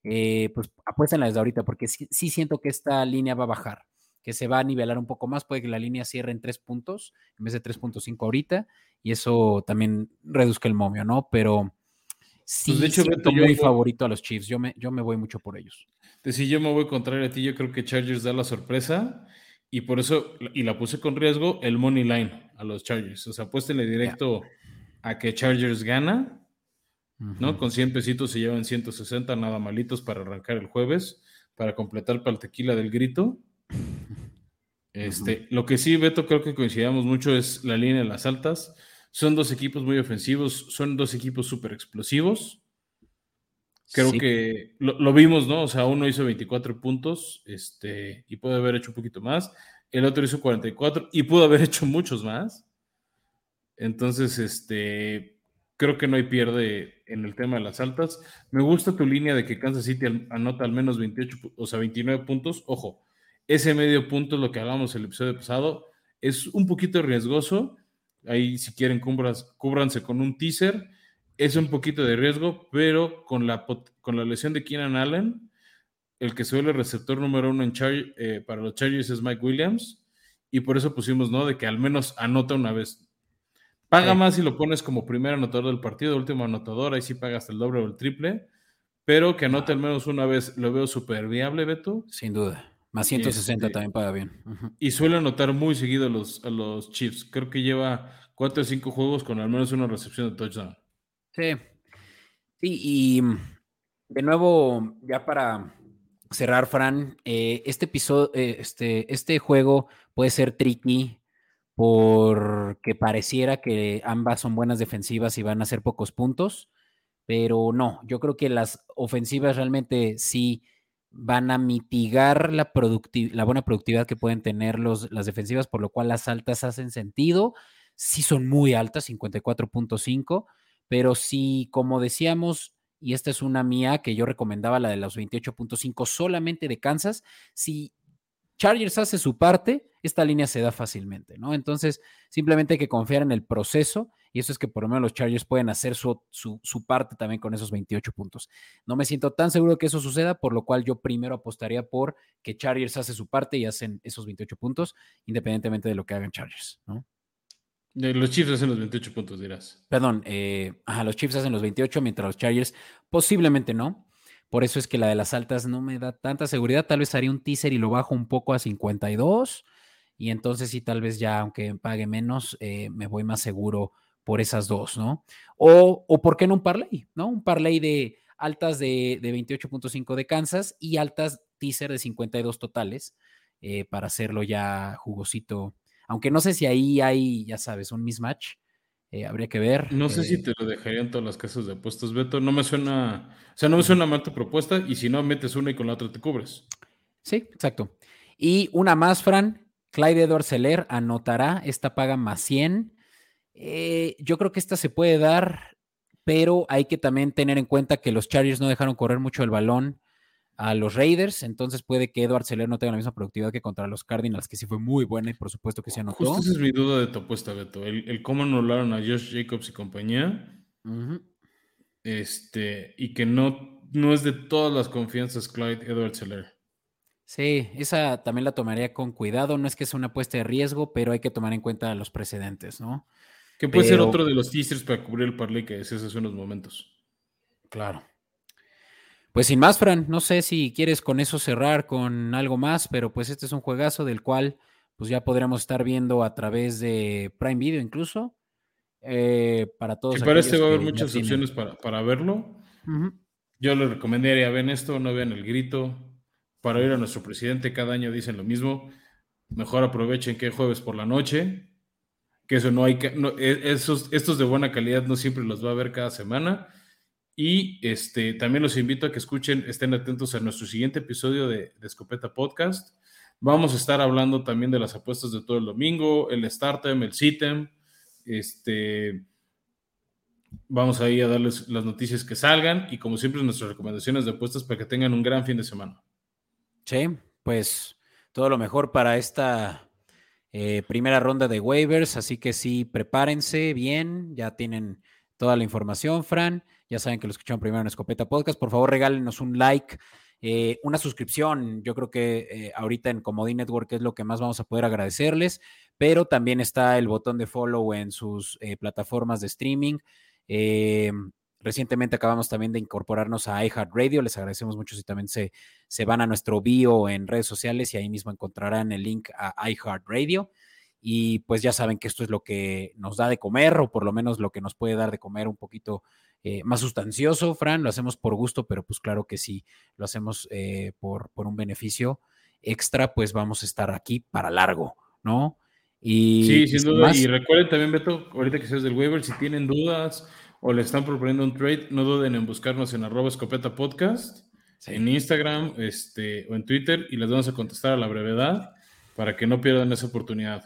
eh, pues apuéstenla desde ahorita, porque sí siento que esta línea va a bajar que se va a nivelar un poco más, puede que la línea cierre en tres puntos en vez de 3.5 ahorita, y eso también reduzca el momio, ¿no? Pero sí, pues de hecho, siento muy favorito a los Chiefs, yo me, yo me voy mucho por ellos. Si yo me voy contrario a ti, yo creo que Chargers da la sorpresa, y por eso, y la puse con riesgo, el money line a los Chargers, o sea, apuéstenle directo a que Chargers gana, ¿no? Con 100 pesitos se llevan 160, nada malitos para arrancar el jueves, para completar para el tequila del grito. Este, Lo que sí, Beto, creo que coincidamos mucho es la línea de las altas. Son dos equipos muy ofensivos, son dos equipos súper explosivos. Creo que lo, vimos, ¿no? O sea, uno hizo 24 puntos este, y puede haber hecho un poquito más. El otro hizo 44 y pudo haber hecho muchos más. Entonces, este, creo que no hay pierde en el tema de las altas. Me gusta tu línea de que Kansas City anota al menos 28, o sea, 29 puntos. Ojo, ese medio punto lo que hablamos el episodio pasado. Es un poquito riesgoso. Ahí, si quieren, cúbranse con un teaser. Es un poquito de riesgo, pero con la, con la lesión de Keenan Allen, el que suele receptor número uno en eh, para los Chargers es Mike Williams. Y por eso pusimos, ¿no? De que al menos anota una vez. Paga más si lo pones como primer anotador del partido, último anotador, ahí sí pagas el doble o el triple. Pero que anote al menos una vez, lo veo súper viable, Beto. Sin duda. Más 160 este, también paga bien. Y suele anotar muy seguido a los, a los Chiefs. Creo que lleva 4 o 5 juegos con al menos una recepción de touchdown. Sí. Sí, y de nuevo, ya para cerrar, Fran, eh, este episodio, eh, este, este juego puede ser tricky porque pareciera que ambas son buenas defensivas y van a hacer pocos puntos, pero no, yo creo que las ofensivas realmente sí van a mitigar la, la buena productividad que pueden tener los, las defensivas, por lo cual las altas hacen sentido. Sí son muy altas, 54.5, pero sí, como decíamos, y esta es una mía que yo recomendaba, la de los 28.5 solamente de Kansas, si Chargers hace su parte, esta línea se da fácilmente, ¿no? Entonces, simplemente hay que confiar en el proceso y eso es que por lo menos los Chargers pueden hacer su, su, parte también con esos 28 puntos. No me siento tan seguro que eso suceda, por lo cual yo primero apostaría por que Chargers hace su parte y hacen esos 28 puntos, independientemente de lo que hagan Chargers, ¿no? Los Chiefs hacen los 28 puntos, dirás. Perdón, eh, los Chiefs hacen los 28, mientras los Chargers posiblemente no. Por eso es que la de las altas no me da tanta seguridad. Tal vez haría un teaser y lo bajo un poco a 52. Y entonces sí, tal vez ya, aunque pague menos, eh, me voy más seguro por esas dos, ¿no? O, o ¿por qué no un parlay? ¿No? Un parlay de altas de, de 28.5 de Kansas y altas teaser de 52 totales eh, para hacerlo ya jugosito. Aunque no sé si ahí hay, ya sabes, un mismatch. Eh, habría que ver. No sé si te lo dejarían todas las casas de apuestas, Beto. No me suena, o sea, no me suena mal tu propuesta y si no, metes una y con la otra te cubres. Sí, exacto. Y una más, Fran. Clyde Edwards Seller anotará esta paga más 100. Eh, yo creo que esta se puede dar, pero hay que también tener en cuenta que los Chargers no dejaron correr mucho el balón a los Raiders, entonces puede que Edward Seller no tenga la misma productividad que contra los Cardinals, que sí fue muy buena y por supuesto que se anotó. Justo esa es mi duda de tu apuesta, Beto. El, cómo anularon a Josh Jacobs y compañía. Este, y que no no es de todas las confianzas Clyde Edwards Seller. Sí, esa también la tomaría con cuidado. No es que sea una apuesta de riesgo, pero hay que tomar en cuenta los precedentes, ¿no? Que puede ser otro de los teasers para cubrir el parlay que decías hace unos momentos. Claro. Pues sin más, Fran, no sé si quieres con eso cerrar con algo más, pero pues este es un juegazo del cual pues ya podremos estar viendo a través de Prime Video incluso. Eh, para todos. Que parece va a haber muchas opciones para, verlo. Yo les recomendaría, ven esto, no vean el grito. Para ir a nuestro presidente, cada año dicen lo mismo. Mejor aprovechen que jueves por la noche. Que eso no hay que. E, esos, estos de buena calidad no siempre los va a ver cada semana. Y este, también los invito a que escuchen, estén atentos a nuestro siguiente episodio de, de Escopeta Podcast. Vamos a estar hablando también de las apuestas de todo el domingo, el Startem, el Sitem. Este, vamos ahí a darles las noticias que salgan y como siempre nuestras recomendaciones de apuestas para que tengan un gran fin de semana. Sí, pues todo lo mejor para esta eh, primera ronda de waivers, así que sí, prepárense bien, ya tienen toda la información, Fran, ya saben que lo escucharon primero en Escopeta Podcast, por favor regálenos un like, eh, una suscripción, yo creo que eh, ahorita en Comodín Network es lo que más vamos a poder agradecerles, pero también está el botón de follow en sus plataformas de streaming. Recientemente acabamos también de incorporarnos a iHeartRadio. Les agradecemos mucho si también se, se van a nuestro bio en redes sociales y ahí mismo encontrarán el link a iHeartRadio. Y pues ya saben que esto es lo que nos da de comer, o por lo menos lo que nos puede dar de comer un poquito eh, más sustancioso, Fran. Lo hacemos por gusto, pero pues claro que sí, lo hacemos eh, por, por un beneficio extra, pues vamos a estar aquí para largo, ¿no? Y, sí, sin duda. Y recuerden también, Beto, ahorita que seas del waiver, si tienen dudas o le están proponiendo un trade, no duden en buscarnos en arroba escopeta podcast, en Instagram este, o en Twitter y les vamos a contestar a la brevedad para que no pierdan esa oportunidad.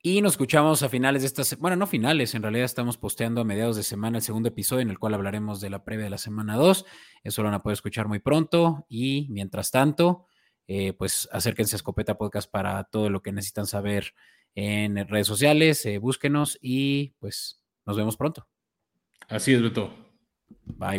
Y nos escuchamos a finales de esta semana, bueno, no finales, en realidad estamos posteando a mediados de semana el segundo episodio en el cual hablaremos de la previa de la semana 2. Eso lo van a poder escuchar muy pronto y mientras tanto, eh, pues acérquense a Escopeta Podcast para todo lo que necesitan saber en redes sociales, eh, búsquenos y pues nos vemos pronto. Así es, Beto. Bye,